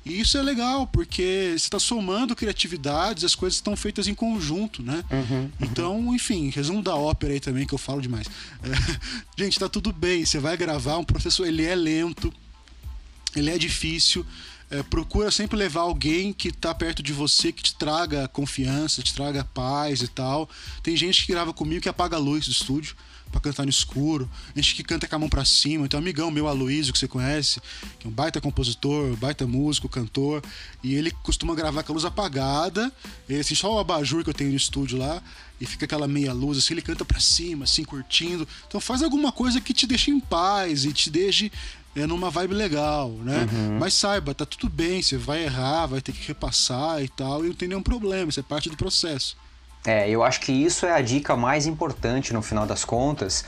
E isso é legal, porque você está somando criatividades, as coisas estão feitas em conjunto, né? Uhum, uhum. Então, enfim, resumo da ópera aí também, que eu falo demais. É, [LAUGHS] gente, tá tudo bem, você vai gravar, um processo, ele é lento, ele é difícil. É, procura sempre levar alguém que está perto de você, que te traga confiança, te traga paz e tal. Tem gente que grava comigo que apaga a luz do estúdio para cantar no escuro, gente que canta com a mão para cima. Então, um amigão meu, Aloysio, que você conhece, que é um baita compositor, baita músico, cantor, e ele costuma gravar com a luz apagada, ele, assim, só o abajur que eu tenho no estúdio lá, e fica aquela meia luz, assim, ele canta para cima, assim, curtindo. Então, faz alguma coisa que te deixe em paz e te deixe é, numa vibe legal, né? Uhum. Mas saiba, tá tudo bem, você vai errar, vai ter que repassar e tal, e não tem nenhum problema, isso é parte do processo. É, eu acho que isso é a dica mais importante no final das contas,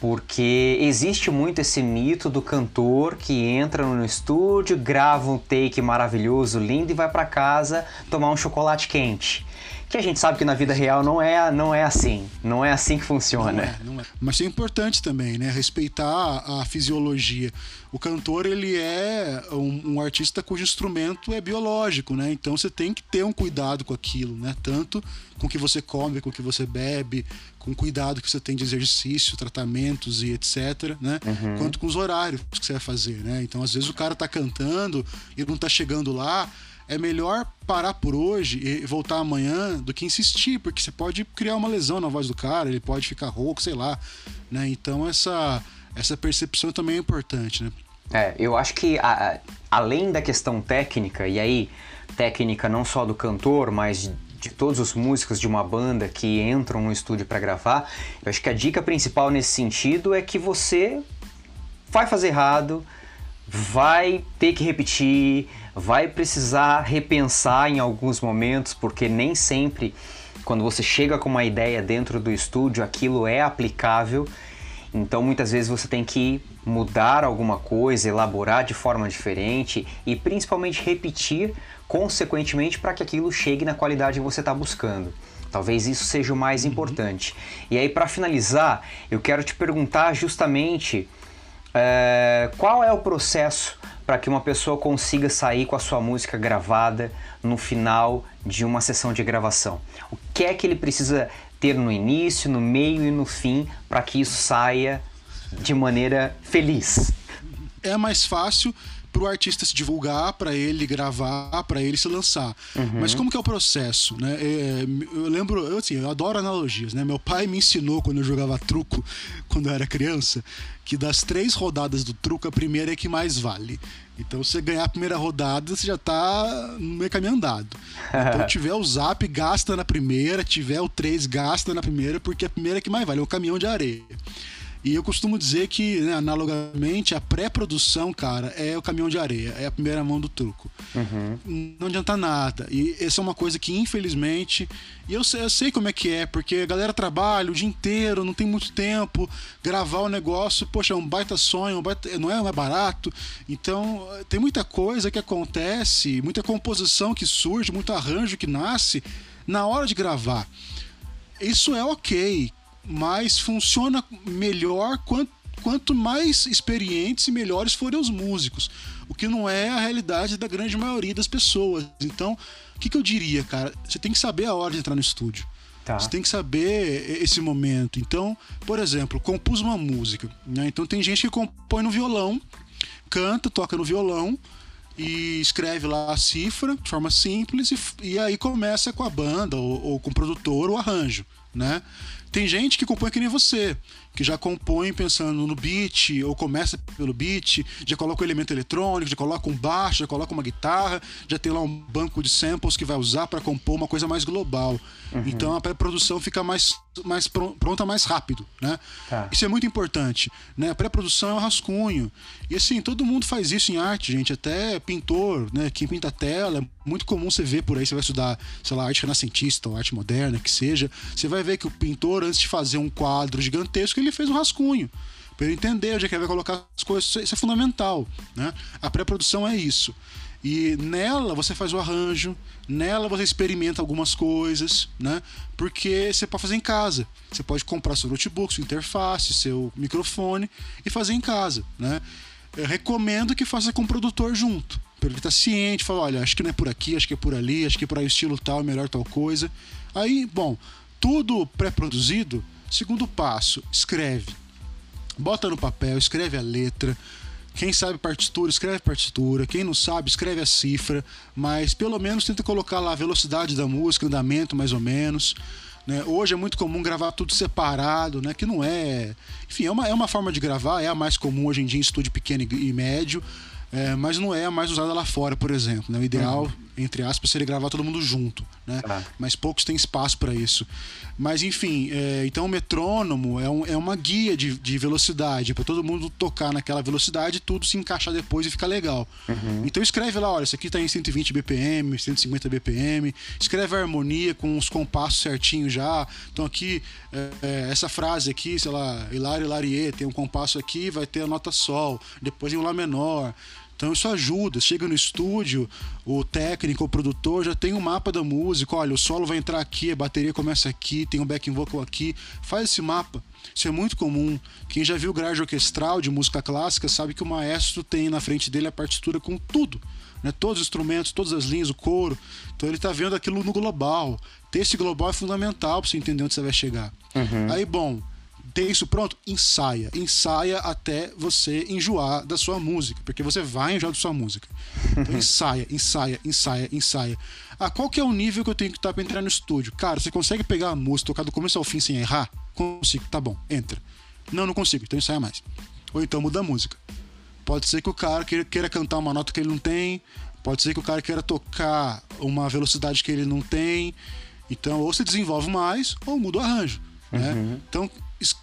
porque existe muito esse mito do cantor que entra no estúdio, grava um take maravilhoso, lindo e vai para casa tomar um chocolate quente que a gente sabe que na vida real não é, não é assim. Não é assim que funciona. Não é, não é. Mas é importante também, né? Respeitar a fisiologia. O cantor, ele é um, um, artista cujo instrumento é biológico, né? Então você tem que ter um cuidado com aquilo, né? Tanto com o que você come, com o que você bebe, com o cuidado que você tem de exercício, tratamentos e etc, né? Uhum. Quanto com os horários que você vai fazer, né? Então, às vezes o cara tá cantando e não tá chegando lá, é melhor parar por hoje e voltar amanhã do que insistir, porque você pode criar uma lesão na voz do cara, ele pode ficar rouco, sei lá, né? Então essa essa percepção também é importante, né? É, eu acho que a, além da questão técnica, e aí técnica não só do cantor, mas de todos os músicos de uma banda que entram no estúdio para gravar, eu acho que a dica principal nesse sentido é que você vai fazer errado, vai ter que repetir, vai precisar repensar em alguns momentos, porque nem sempre, quando você chega com uma ideia dentro do estúdio, aquilo é aplicável. Então muitas vezes você tem que mudar alguma coisa, elaborar de forma diferente e principalmente repetir consequentemente para que aquilo chegue na qualidade que você está buscando. Talvez isso seja o mais uhum. importante. E aí, para finalizar, eu quero te perguntar justamente é, qual é o processo para que uma pessoa consiga sair com a sua música gravada no final de uma sessão de gravação? O que é que ele precisa ter no início, no meio e no fim para que isso saia de maneira feliz? É mais fácil para o artista se divulgar, para ele gravar, para ele se lançar. Uhum. Mas como que é o processo, né? É, eu lembro, eu, assim, eu adoro analogias, né? Meu pai me ensinou quando eu jogava truco, [LAUGHS] quando eu era criança, que das três rodadas do truco, a primeira é que mais vale. Então, se você ganhar a primeira rodada, você já tá no meio caminho andado. Então, [LAUGHS] tiver o zap, gasta na primeira, tiver o 3, gasta na primeira, porque a primeira é que mais vale, é o caminhão de areia. E eu costumo dizer que, né, analogamente, a pré-produção, cara, é o caminhão de areia, é a primeira mão do truco. Uhum. Não adianta nada. E essa é uma coisa que, infelizmente, e eu sei, eu sei como é que é, porque a galera trabalha o dia inteiro, não tem muito tempo, gravar o negócio, poxa, é um baita sonho, um baita, não, é, não é barato. Então, tem muita coisa que acontece, muita composição que surge, muito arranjo que nasce na hora de gravar. Isso é ok mas funciona melhor quanto, quanto mais experientes e melhores forem os músicos. O que não é a realidade da grande maioria das pessoas. Então, o que, que eu diria, cara? Você tem que saber a hora de entrar no estúdio. Tá. Você tem que saber esse momento. Então, por exemplo, compus uma música. Né? Então tem gente que compõe no violão, canta, toca no violão e escreve lá a cifra de forma simples e, e aí começa com a banda ou, ou com o produtor o arranjo, né? Tem gente que compõe que nem você, que já compõe pensando no beat, ou começa pelo beat, já coloca um elemento eletrônico, já coloca um baixo, já coloca uma guitarra, já tem lá um banco de samples que vai usar para compor uma coisa mais global. Uhum. Então a pré-produção fica mais, mais pronta mais rápido, né? Tá. Isso é muito importante, né? A pré-produção é um rascunho. E assim, todo mundo faz isso em arte, gente, até pintor, né? Quem pinta tela, é muito comum você ver por aí, você vai estudar, sei lá, arte renascentista ou arte moderna, que seja, você vai ver que o pintor antes de fazer um quadro gigantesco, ele fez um rascunho para entender onde é que vai colocar as coisas. Isso é fundamental, né? A pré-produção é isso. E nela você faz o arranjo, nela você experimenta algumas coisas, né? Porque você pode fazer em casa. Você pode comprar seu notebook, sua interface, seu microfone e fazer em casa, né? Eu recomendo que faça com o produtor junto. Para ele estar tá ciente, falar, olha, acho que não é por aqui, acho que é por ali, acho que é por aí o estilo tal, é melhor tal coisa. Aí, bom, tudo pré-produzido, segundo passo, escreve. Bota no papel, escreve a letra. Quem sabe partitura, escreve partitura. Quem não sabe, escreve a cifra. Mas pelo menos tenta colocar lá a velocidade da música, andamento mais ou menos. Né? Hoje é muito comum gravar tudo separado, né? Que não é. Enfim, é uma, é uma forma de gravar, é a mais comum hoje em dia em estúdio pequeno e médio. É, mas não é a mais usada lá fora, por exemplo. Né? O ideal, uhum. Entre aspas, seria gravar todo mundo junto, né? Ah. Mas poucos têm espaço para isso. Mas enfim, é, então o metrônomo é, um, é uma guia de, de velocidade para todo mundo tocar naquela velocidade e tudo se encaixar depois e ficar legal. Uhum. Então escreve lá, olha, isso aqui está em 120 BPM, 150 BPM. Escreve a harmonia com os compassos certinho já. Então aqui, é, é essa frase aqui, sei lá, Hilário Hilarie, tem um compasso aqui, vai ter a nota Sol, depois em um Lá menor. Então isso ajuda. Chega no estúdio, o técnico, o produtor já tem um mapa da música. Olha, o solo vai entrar aqui, a bateria começa aqui, tem um backing vocal aqui. Faz esse mapa. Isso é muito comum. Quem já viu grade orquestral de música clássica sabe que o maestro tem na frente dele a partitura com tudo. Né? Todos os instrumentos, todas as linhas, o coro. Então ele está vendo aquilo no global. Ter esse global é fundamental para você entender onde você vai chegar. Uhum. Aí, bom, tem isso pronto? Ensaia. Ensaia até você enjoar da sua música, porque você vai enjoar da sua música. Então [LAUGHS] ensaia, ensaia, ensaia, ensaia. Ah, qual que é o nível que eu tenho que estar para entrar no estúdio? Cara, você consegue pegar a música, tocar do começo ao fim sem errar? Consigo, tá bom, entra. Não, não consigo, então ensaia mais. Ou então muda a música. Pode ser que o cara queira, queira cantar uma nota que ele não tem, pode ser que o cara queira tocar uma velocidade que ele não tem. Então, ou você desenvolve mais, ou muda o arranjo. Né? Uhum. Então,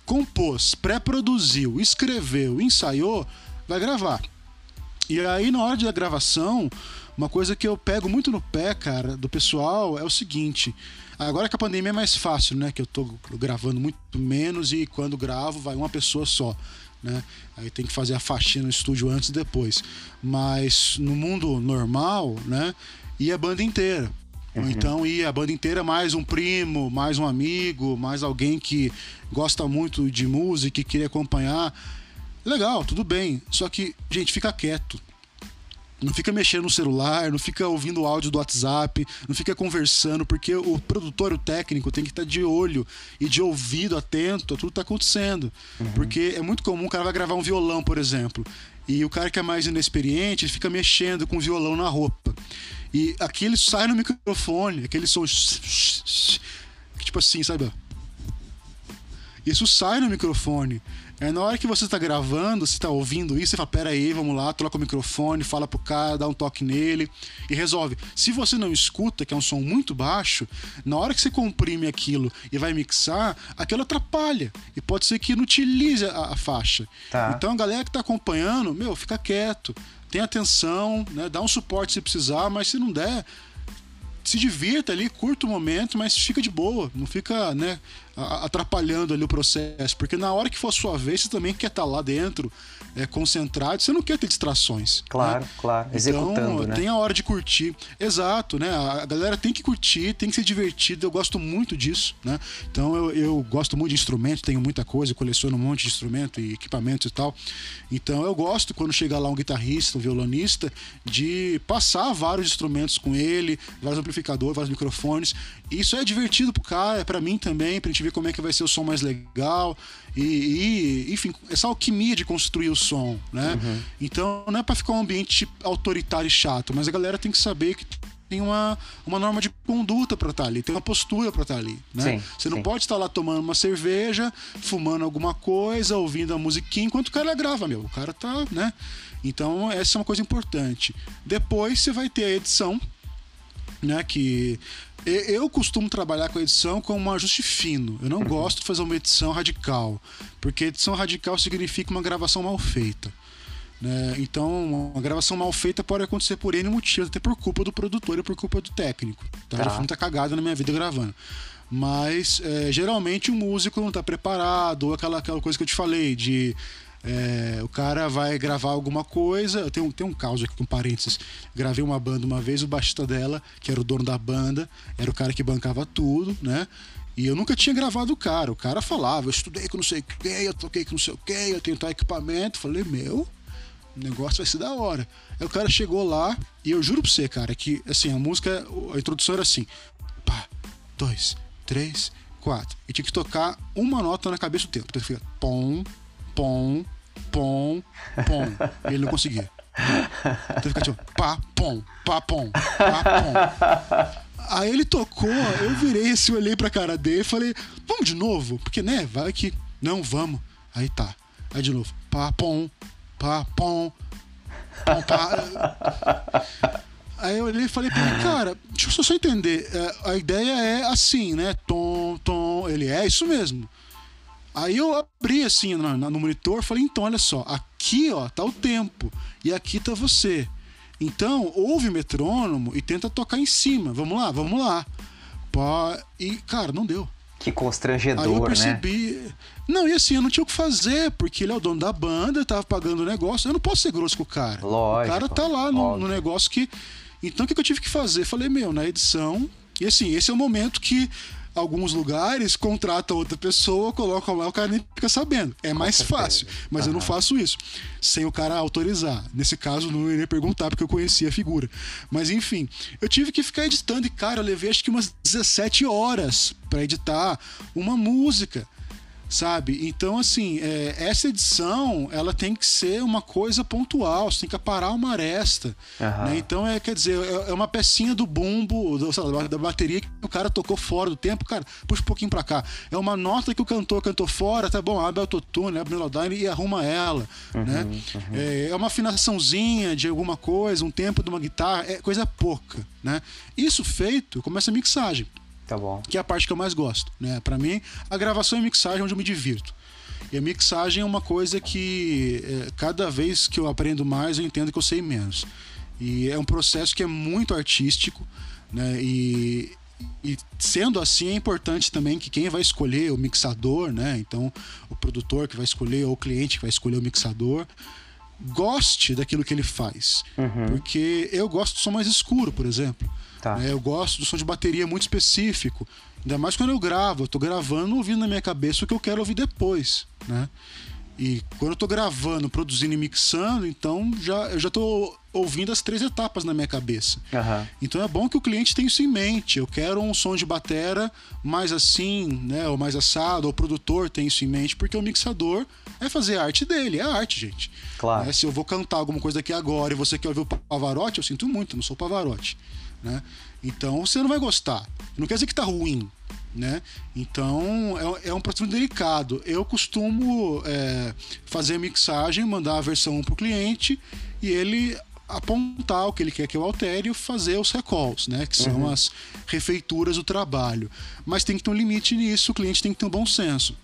compôs, pré-produziu, escreveu, ensaiou, vai gravar. E aí, na hora da gravação, uma coisa que eu pego muito no pé, cara, do pessoal é o seguinte. Agora que a pandemia é mais fácil, né? Que eu tô gravando muito menos e quando gravo vai uma pessoa só. Né? Aí tem que fazer a faxina no estúdio antes e depois. Mas no mundo normal, né? E a banda inteira. Uhum. Ou então ia a banda inteira, mais um primo, mais um amigo, mais alguém que gosta muito de música e queria acompanhar. Legal, tudo bem. Só que, gente, fica quieto. Não fica mexendo no celular, não fica ouvindo o áudio do WhatsApp, não fica conversando, porque o produtor, o técnico, tem que estar de olho e de ouvido atento a tudo que está acontecendo. Uhum. Porque é muito comum o cara vai gravar um violão, por exemplo. E o cara que é mais inexperiente, ele fica mexendo com o violão na roupa. E aquele sai no microfone, aquele som. Tipo assim, sabe? Isso sai no microfone. É na hora que você está gravando, você está ouvindo isso, você fala, pera aí, vamos lá, troca o microfone, fala pro cara, dá um toque nele e resolve. Se você não escuta, que é um som muito baixo, na hora que você comprime aquilo e vai mixar, aquilo atrapalha. E pode ser que inutilize a, a faixa. Tá. Então a galera que está acompanhando, meu, fica quieto, tem atenção, né? dá um suporte se precisar, mas se não der, se divirta ali, curta o momento, mas fica de boa, não fica, né, atrapalhando ali o processo, porque na hora que for a sua vez, você também quer estar tá lá dentro, é, concentrado, você não quer ter distrações. Claro, né? claro, executando, então, né? tem a hora de curtir. Exato, né? A galera tem que curtir, tem que ser divertido, eu gosto muito disso, né? Então eu, eu gosto muito de instrumento, tenho muita coisa, coleciono um monte de instrumento e equipamentos e tal. Então eu gosto quando chega lá um guitarrista, um violonista, de passar vários instrumentos com ele, vários amplificadores, vários microfones. Isso é divertido pro cara, é para mim também, pra gente ver como é que vai ser o som mais legal. E, e enfim, essa alquimia de construir o som, né? Uhum. Então não é para ficar um ambiente autoritário e chato, mas a galera tem que saber que tem uma, uma norma de conduta para estar tá ali, tem uma postura para estar tá ali, né? Sim, Você não sim. pode estar lá tomando uma cerveja, fumando alguma coisa, ouvindo a musiquinha enquanto o cara grava, meu. O cara tá, né? Então essa é uma coisa importante. Depois você vai ter a edição, né? Que eu costumo trabalhar com edição com um ajuste fino. Eu não gosto de fazer uma edição radical, porque edição radical significa uma gravação mal feita. Né? Então, uma gravação mal feita pode acontecer por N motivos, até por culpa do produtor e por culpa do técnico. Então, tá. já fui muita cagada na minha vida gravando. Mas, é, geralmente, o músico não está preparado, ou aquela, aquela coisa que eu te falei, de é, o cara vai gravar alguma coisa. Eu tenho, tenho um caso aqui com parênteses. Gravei uma banda uma vez, o baixista dela, que era o dono da banda, era o cara que bancava tudo, né? E eu nunca tinha gravado o cara. O cara falava, eu estudei com não sei o que, eu toquei com não sei o que, eu tenho tal equipamento. Falei, meu, o negócio vai ser da hora. Aí o cara chegou lá, e eu juro pra você, cara, que assim, a música, a introdução era assim: pá, dois, três, quatro. E tinha que tocar uma nota na cabeça do tempo. Então fica pom, pom, pom, pom. E ele não conseguia. Então fica tipo, pá, pom, pá, pom, pá, pom. Aí ele tocou, eu virei assim, olhei pra cara dele e falei, vamos de novo? Porque, né, vai que. Não, vamos. Aí tá. Aí de novo, pá, pom, pá, pom, pom, pá. Aí eu olhei e falei pra ele, cara, deixa eu só entender. É, a ideia é assim, né? Tom, tom. Ele é isso mesmo. Aí eu abri assim no, no monitor falei, então, olha só, aqui ó, tá o tempo e aqui tá você. Então, ouve metrônomo e tenta tocar em cima. Vamos lá, vamos lá. Pá, e, cara, não deu. Que constrangedor, Aí eu né? percebi. Né? Não, e assim, eu não tinha o que fazer, porque ele é o dono da banda, eu tava pagando o negócio. Eu não posso ser grosso com o cara. Lógico. O cara tá lá no, no negócio que. Então, o que eu tive que fazer? Falei, meu, na edição. E assim, esse é o momento que alguns lugares contratam outra pessoa, colocam lá, o cara nem fica sabendo. É mais fácil. Mas uhum. eu não faço isso sem o cara autorizar. Nesse caso, não iria perguntar porque eu conhecia a figura. Mas enfim, eu tive que ficar editando e, cara, eu levei acho que umas 17 horas para editar uma música sabe? Então, assim, é, essa edição, ela tem que ser uma coisa pontual, você tem que aparar uma aresta, uhum. né? Então, é, quer dizer, é, é uma pecinha do bumbo, do, lá, da bateria que o cara tocou fora do tempo, cara, puxa um pouquinho pra cá. É uma nota que o cantor cantou fora, tá bom, abre autotune, abre melodyne e arruma ela, uhum, né? Uhum. É, é uma afinaçãozinha de alguma coisa, um tempo de uma guitarra, é coisa pouca, né? Isso feito, começa a mixagem. Tá bom. Que é a parte que eu mais gosto, né? Para mim, a gravação e a mixagem é onde eu me divirto. E a mixagem é uma coisa que é, cada vez que eu aprendo mais, eu entendo que eu sei menos. E é um processo que é muito artístico, né? E, e sendo assim, é importante também que quem vai escolher o mixador, né? Então, o produtor que vai escolher ou o cliente que vai escolher o mixador, goste daquilo que ele faz. Uhum. Porque eu gosto do som mais escuro, por exemplo. Tá. É, eu gosto do som de bateria muito específico. Ainda mais quando eu gravo. Eu tô gravando ouvindo na minha cabeça o que eu quero ouvir depois, né? E quando eu tô gravando, produzindo e mixando, então já, eu já tô ouvindo as três etapas na minha cabeça. Uhum. Então é bom que o cliente tenha isso em mente. Eu quero um som de batera mais assim, né? Ou mais assado, ou o produtor tem isso em mente, porque o mixador é fazer a arte dele, é arte, gente. Claro. É, se eu vou cantar alguma coisa aqui agora e você quer ouvir o Pavarotti, eu sinto muito, eu não sou Pavarotti. Né? Então você não vai gostar. Não quer dizer que tá ruim. né? Então é, é um processo delicado. Eu costumo é, fazer a mixagem, mandar a versão para o cliente e ele apontar o que ele quer que eu altere e fazer os recalls, né? Que são uhum. as refeituras do trabalho. Mas tem que ter um limite nisso, o cliente tem que ter um bom senso.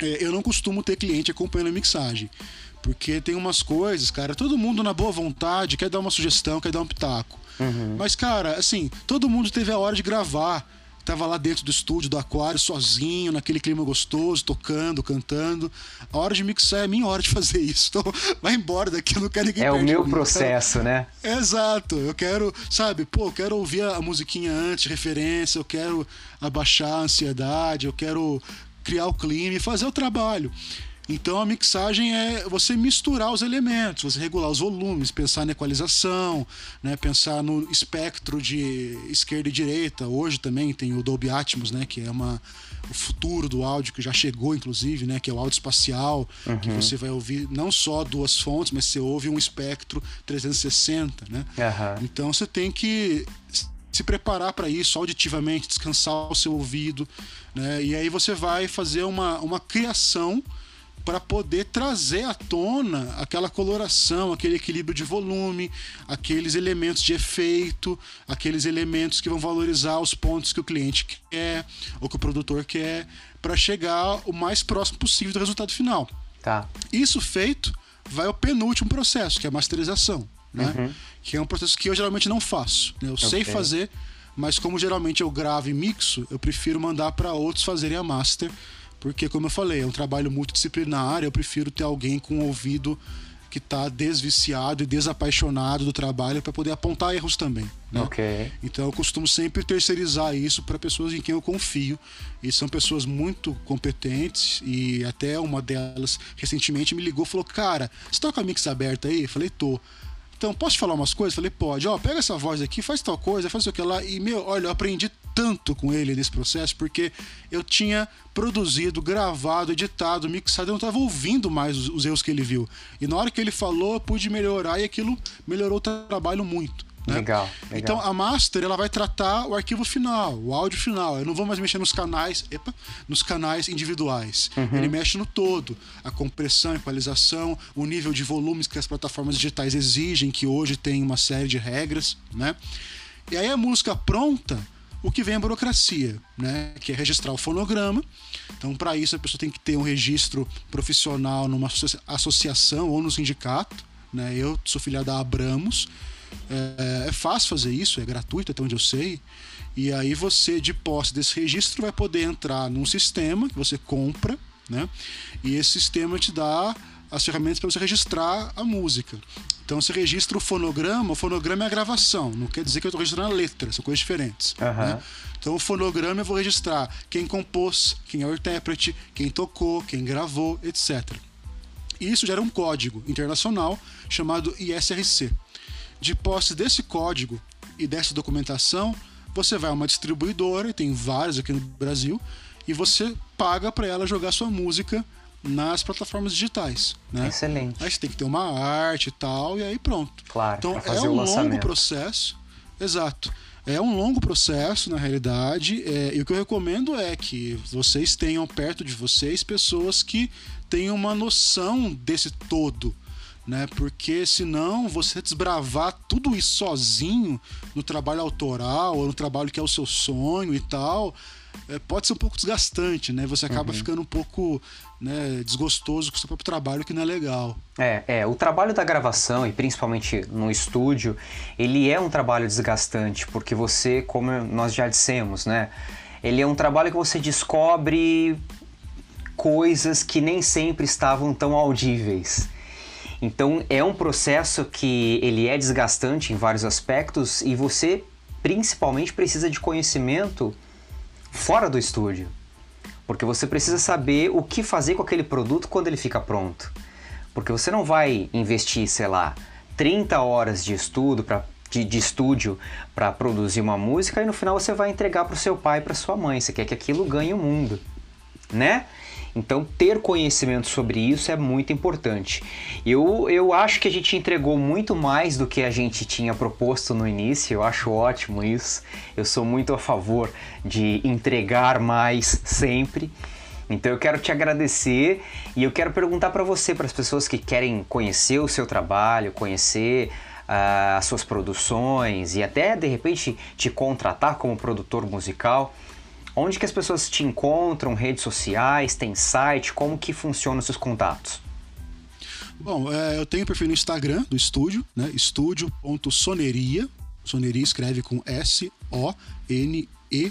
É, eu não costumo ter cliente acompanhando a mixagem. Porque tem umas coisas, cara, todo mundo na boa vontade quer dar uma sugestão, quer dar um pitaco. Uhum. Mas, cara, assim, todo mundo teve a hora de gravar Tava lá dentro do estúdio do Aquário, sozinho, naquele clima gostoso, tocando, cantando. A hora de mixar é a minha hora de fazer isso. Então, [LAUGHS] vai embora daqui, eu não quero ninguém É o meu processo, né? Exato. Eu quero, sabe, pô, eu quero ouvir a musiquinha antes, referência, eu quero abaixar a ansiedade, eu quero criar o clima e fazer o trabalho. Então a mixagem é você misturar os elementos, você regular os volumes, pensar na equalização, né, pensar no espectro de esquerda e direita. Hoje também tem o Dolby Atmos, né, que é uma, o futuro do áudio que já chegou inclusive, né, que é o áudio espacial, uhum. que você vai ouvir não só duas fontes, mas você ouve um espectro 360, né? Uhum. Então você tem que se preparar para isso auditivamente, descansar o seu ouvido, né? E aí você vai fazer uma, uma criação para poder trazer à tona aquela coloração, aquele equilíbrio de volume, aqueles elementos de efeito, aqueles elementos que vão valorizar os pontos que o cliente quer ou que o produtor quer, para chegar o mais próximo possível do resultado final. Tá. Isso feito, vai ao penúltimo processo, que é a masterização, né? Uhum. Que é um processo que eu geralmente não faço. Né? Eu okay. sei fazer, mas como geralmente eu gravo e mixo, eu prefiro mandar para outros fazerem a master porque, como eu falei, é um trabalho multidisciplinar. Eu prefiro ter alguém com um ouvido que está desviciado e desapaixonado do trabalho para poder apontar erros também. Né? Okay. Então eu costumo sempre terceirizar isso para pessoas em quem eu confio. E são pessoas muito competentes. E até uma delas recentemente me ligou e falou: Cara, você tá com a mix aberta aí? Eu falei: Tô. Então, posso te falar umas coisas? Falei, pode. Ó, pega essa voz aqui, faz tal coisa, faz o que lá. E, meu, olha, eu aprendi tanto com ele nesse processo, porque eu tinha produzido, gravado, editado, mixado, eu não estava ouvindo mais os, os, erros que ele viu. E na hora que ele falou, eu pude melhorar e aquilo melhorou o trabalho muito. Né? Legal, legal, Então a master ela vai tratar o arquivo final, o áudio final. Eu não vou mais mexer nos canais, epa, nos canais individuais. Uhum. Ele mexe no todo, a compressão, a equalização, o nível de volumes que as plataformas digitais exigem, que hoje tem uma série de regras, né? E aí a música pronta, o que vem é a burocracia, né? Que é registrar o fonograma. Então, para isso, a pessoa tem que ter um registro profissional numa associação ou no sindicato. Né? Eu sou filiado da Abramos. É, é fácil fazer isso, é gratuito, até onde eu sei. E aí você, de posse desse registro, vai poder entrar num sistema que você compra, né? E esse sistema te dá as ferramentas para você registrar a música. Então você registra o fonograma, o fonograma é a gravação, não quer dizer que eu estou registrando a letra, são coisas diferentes. Uhum. Né? Então o fonograma eu vou registrar quem compôs, quem é o intérprete, quem tocou, quem gravou, etc. E isso gera um código internacional chamado ISRC. De posse desse código e dessa documentação, você vai a uma distribuidora, e tem várias aqui no Brasil, e você paga para ela jogar sua música nas plataformas digitais. Né? Excelente. Aí você tem que ter uma arte e tal, e aí pronto. Claro. Então é um longo processo. Exato. É um longo processo, na realidade, é, e o que eu recomendo é que vocês tenham perto de vocês pessoas que tenham uma noção desse todo, né? Porque senão você desbravar tudo isso sozinho no trabalho autoral ou no trabalho que é o seu sonho e tal, é, pode ser um pouco desgastante, né? Você acaba uhum. ficando um pouco né, desgostoso com o seu próprio trabalho, que não é legal. É, é, o trabalho da gravação, e principalmente no estúdio, ele é um trabalho desgastante, porque você, como nós já dissemos, né? Ele é um trabalho que você descobre coisas que nem sempre estavam tão audíveis. Então é um processo que ele é desgastante em vários aspectos e você principalmente precisa de conhecimento fora do estúdio. Porque você precisa saber o que fazer com aquele produto quando ele fica pronto. Porque você não vai investir, sei lá, 30 horas de estudo para de, de, estúdio para produzir uma música e no final você vai entregar para o seu pai, para sua mãe. Você quer que aquilo ganhe o mundo, né? Então, ter conhecimento sobre isso é muito importante. Eu, eu acho que a gente entregou muito mais do que a gente tinha proposto no início, eu acho ótimo isso. Eu sou muito a favor de entregar mais sempre. Então eu quero te agradecer e eu quero perguntar para você, para as pessoas que querem conhecer o seu trabalho, conhecer uh, as suas produções e até de repente te contratar como produtor musical. Onde que as pessoas te encontram? Redes sociais? Tem site? Como que funcionam os seus contatos? Bom, é, eu tenho perfil no Instagram do estúdio, né? Estúdio.soneria. Soneria escreve com S-O-N-E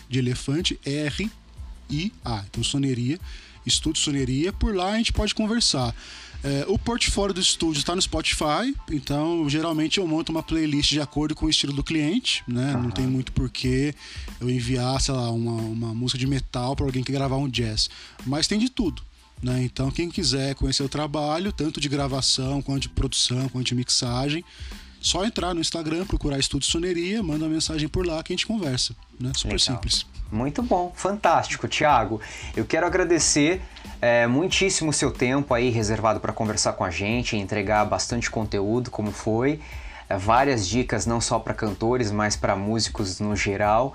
de elefante R-I-A. Então, Soneria. Estúdio Soneria. Por lá a gente pode conversar. É, o portfólio do estúdio está no Spotify, então geralmente eu monto uma playlist de acordo com o estilo do cliente, né? Uhum. Não tem muito porquê eu enviar, sei lá, uma, uma música de metal para alguém que gravar um jazz. Mas tem de tudo. Né? Então, quem quiser conhecer o trabalho, tanto de gravação, quanto de produção, quanto de mixagem, só entrar no Instagram, procurar Estúdio Soneria, manda uma mensagem por lá que a gente conversa. Né? Super Legal. simples. Muito bom, fantástico, Thiago. Eu quero agradecer é, muitíssimo o seu tempo aí reservado para conversar com a gente, entregar bastante conteúdo, como foi, é, várias dicas não só para cantores, mas para músicos no geral.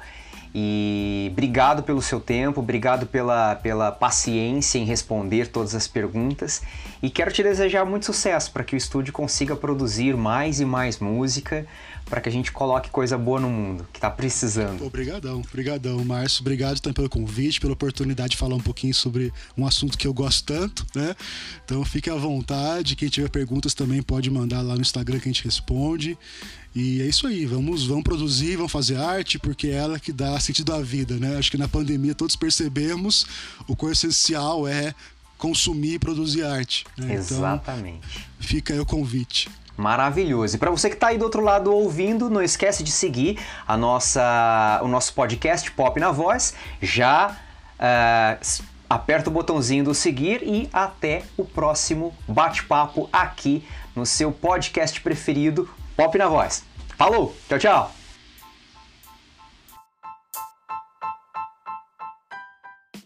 E obrigado pelo seu tempo, obrigado pela, pela paciência em responder todas as perguntas. E quero te desejar muito sucesso para que o estúdio consiga produzir mais e mais música, para que a gente coloque coisa boa no mundo, que está precisando. Obrigadão, obrigadão, Márcio. Obrigado também pelo convite, pela oportunidade de falar um pouquinho sobre um assunto que eu gosto tanto, né? Então fique à vontade. Quem tiver perguntas também pode mandar lá no Instagram que a gente responde. E é isso aí, vamos, vamos produzir, vamos fazer arte, porque é ela que dá sentido à vida, né? Acho que na pandemia todos percebemos o quão essencial é consumir e produzir arte. Né? Então, Exatamente. Então, fica aí o convite. Maravilhoso. E para você que está aí do outro lado ouvindo, não esquece de seguir a nossa, o nosso podcast Pop na Voz. Já uh, aperta o botãozinho do seguir e até o próximo bate-papo aqui no seu podcast preferido, Pop na Voz. Falou, tchau, tchau.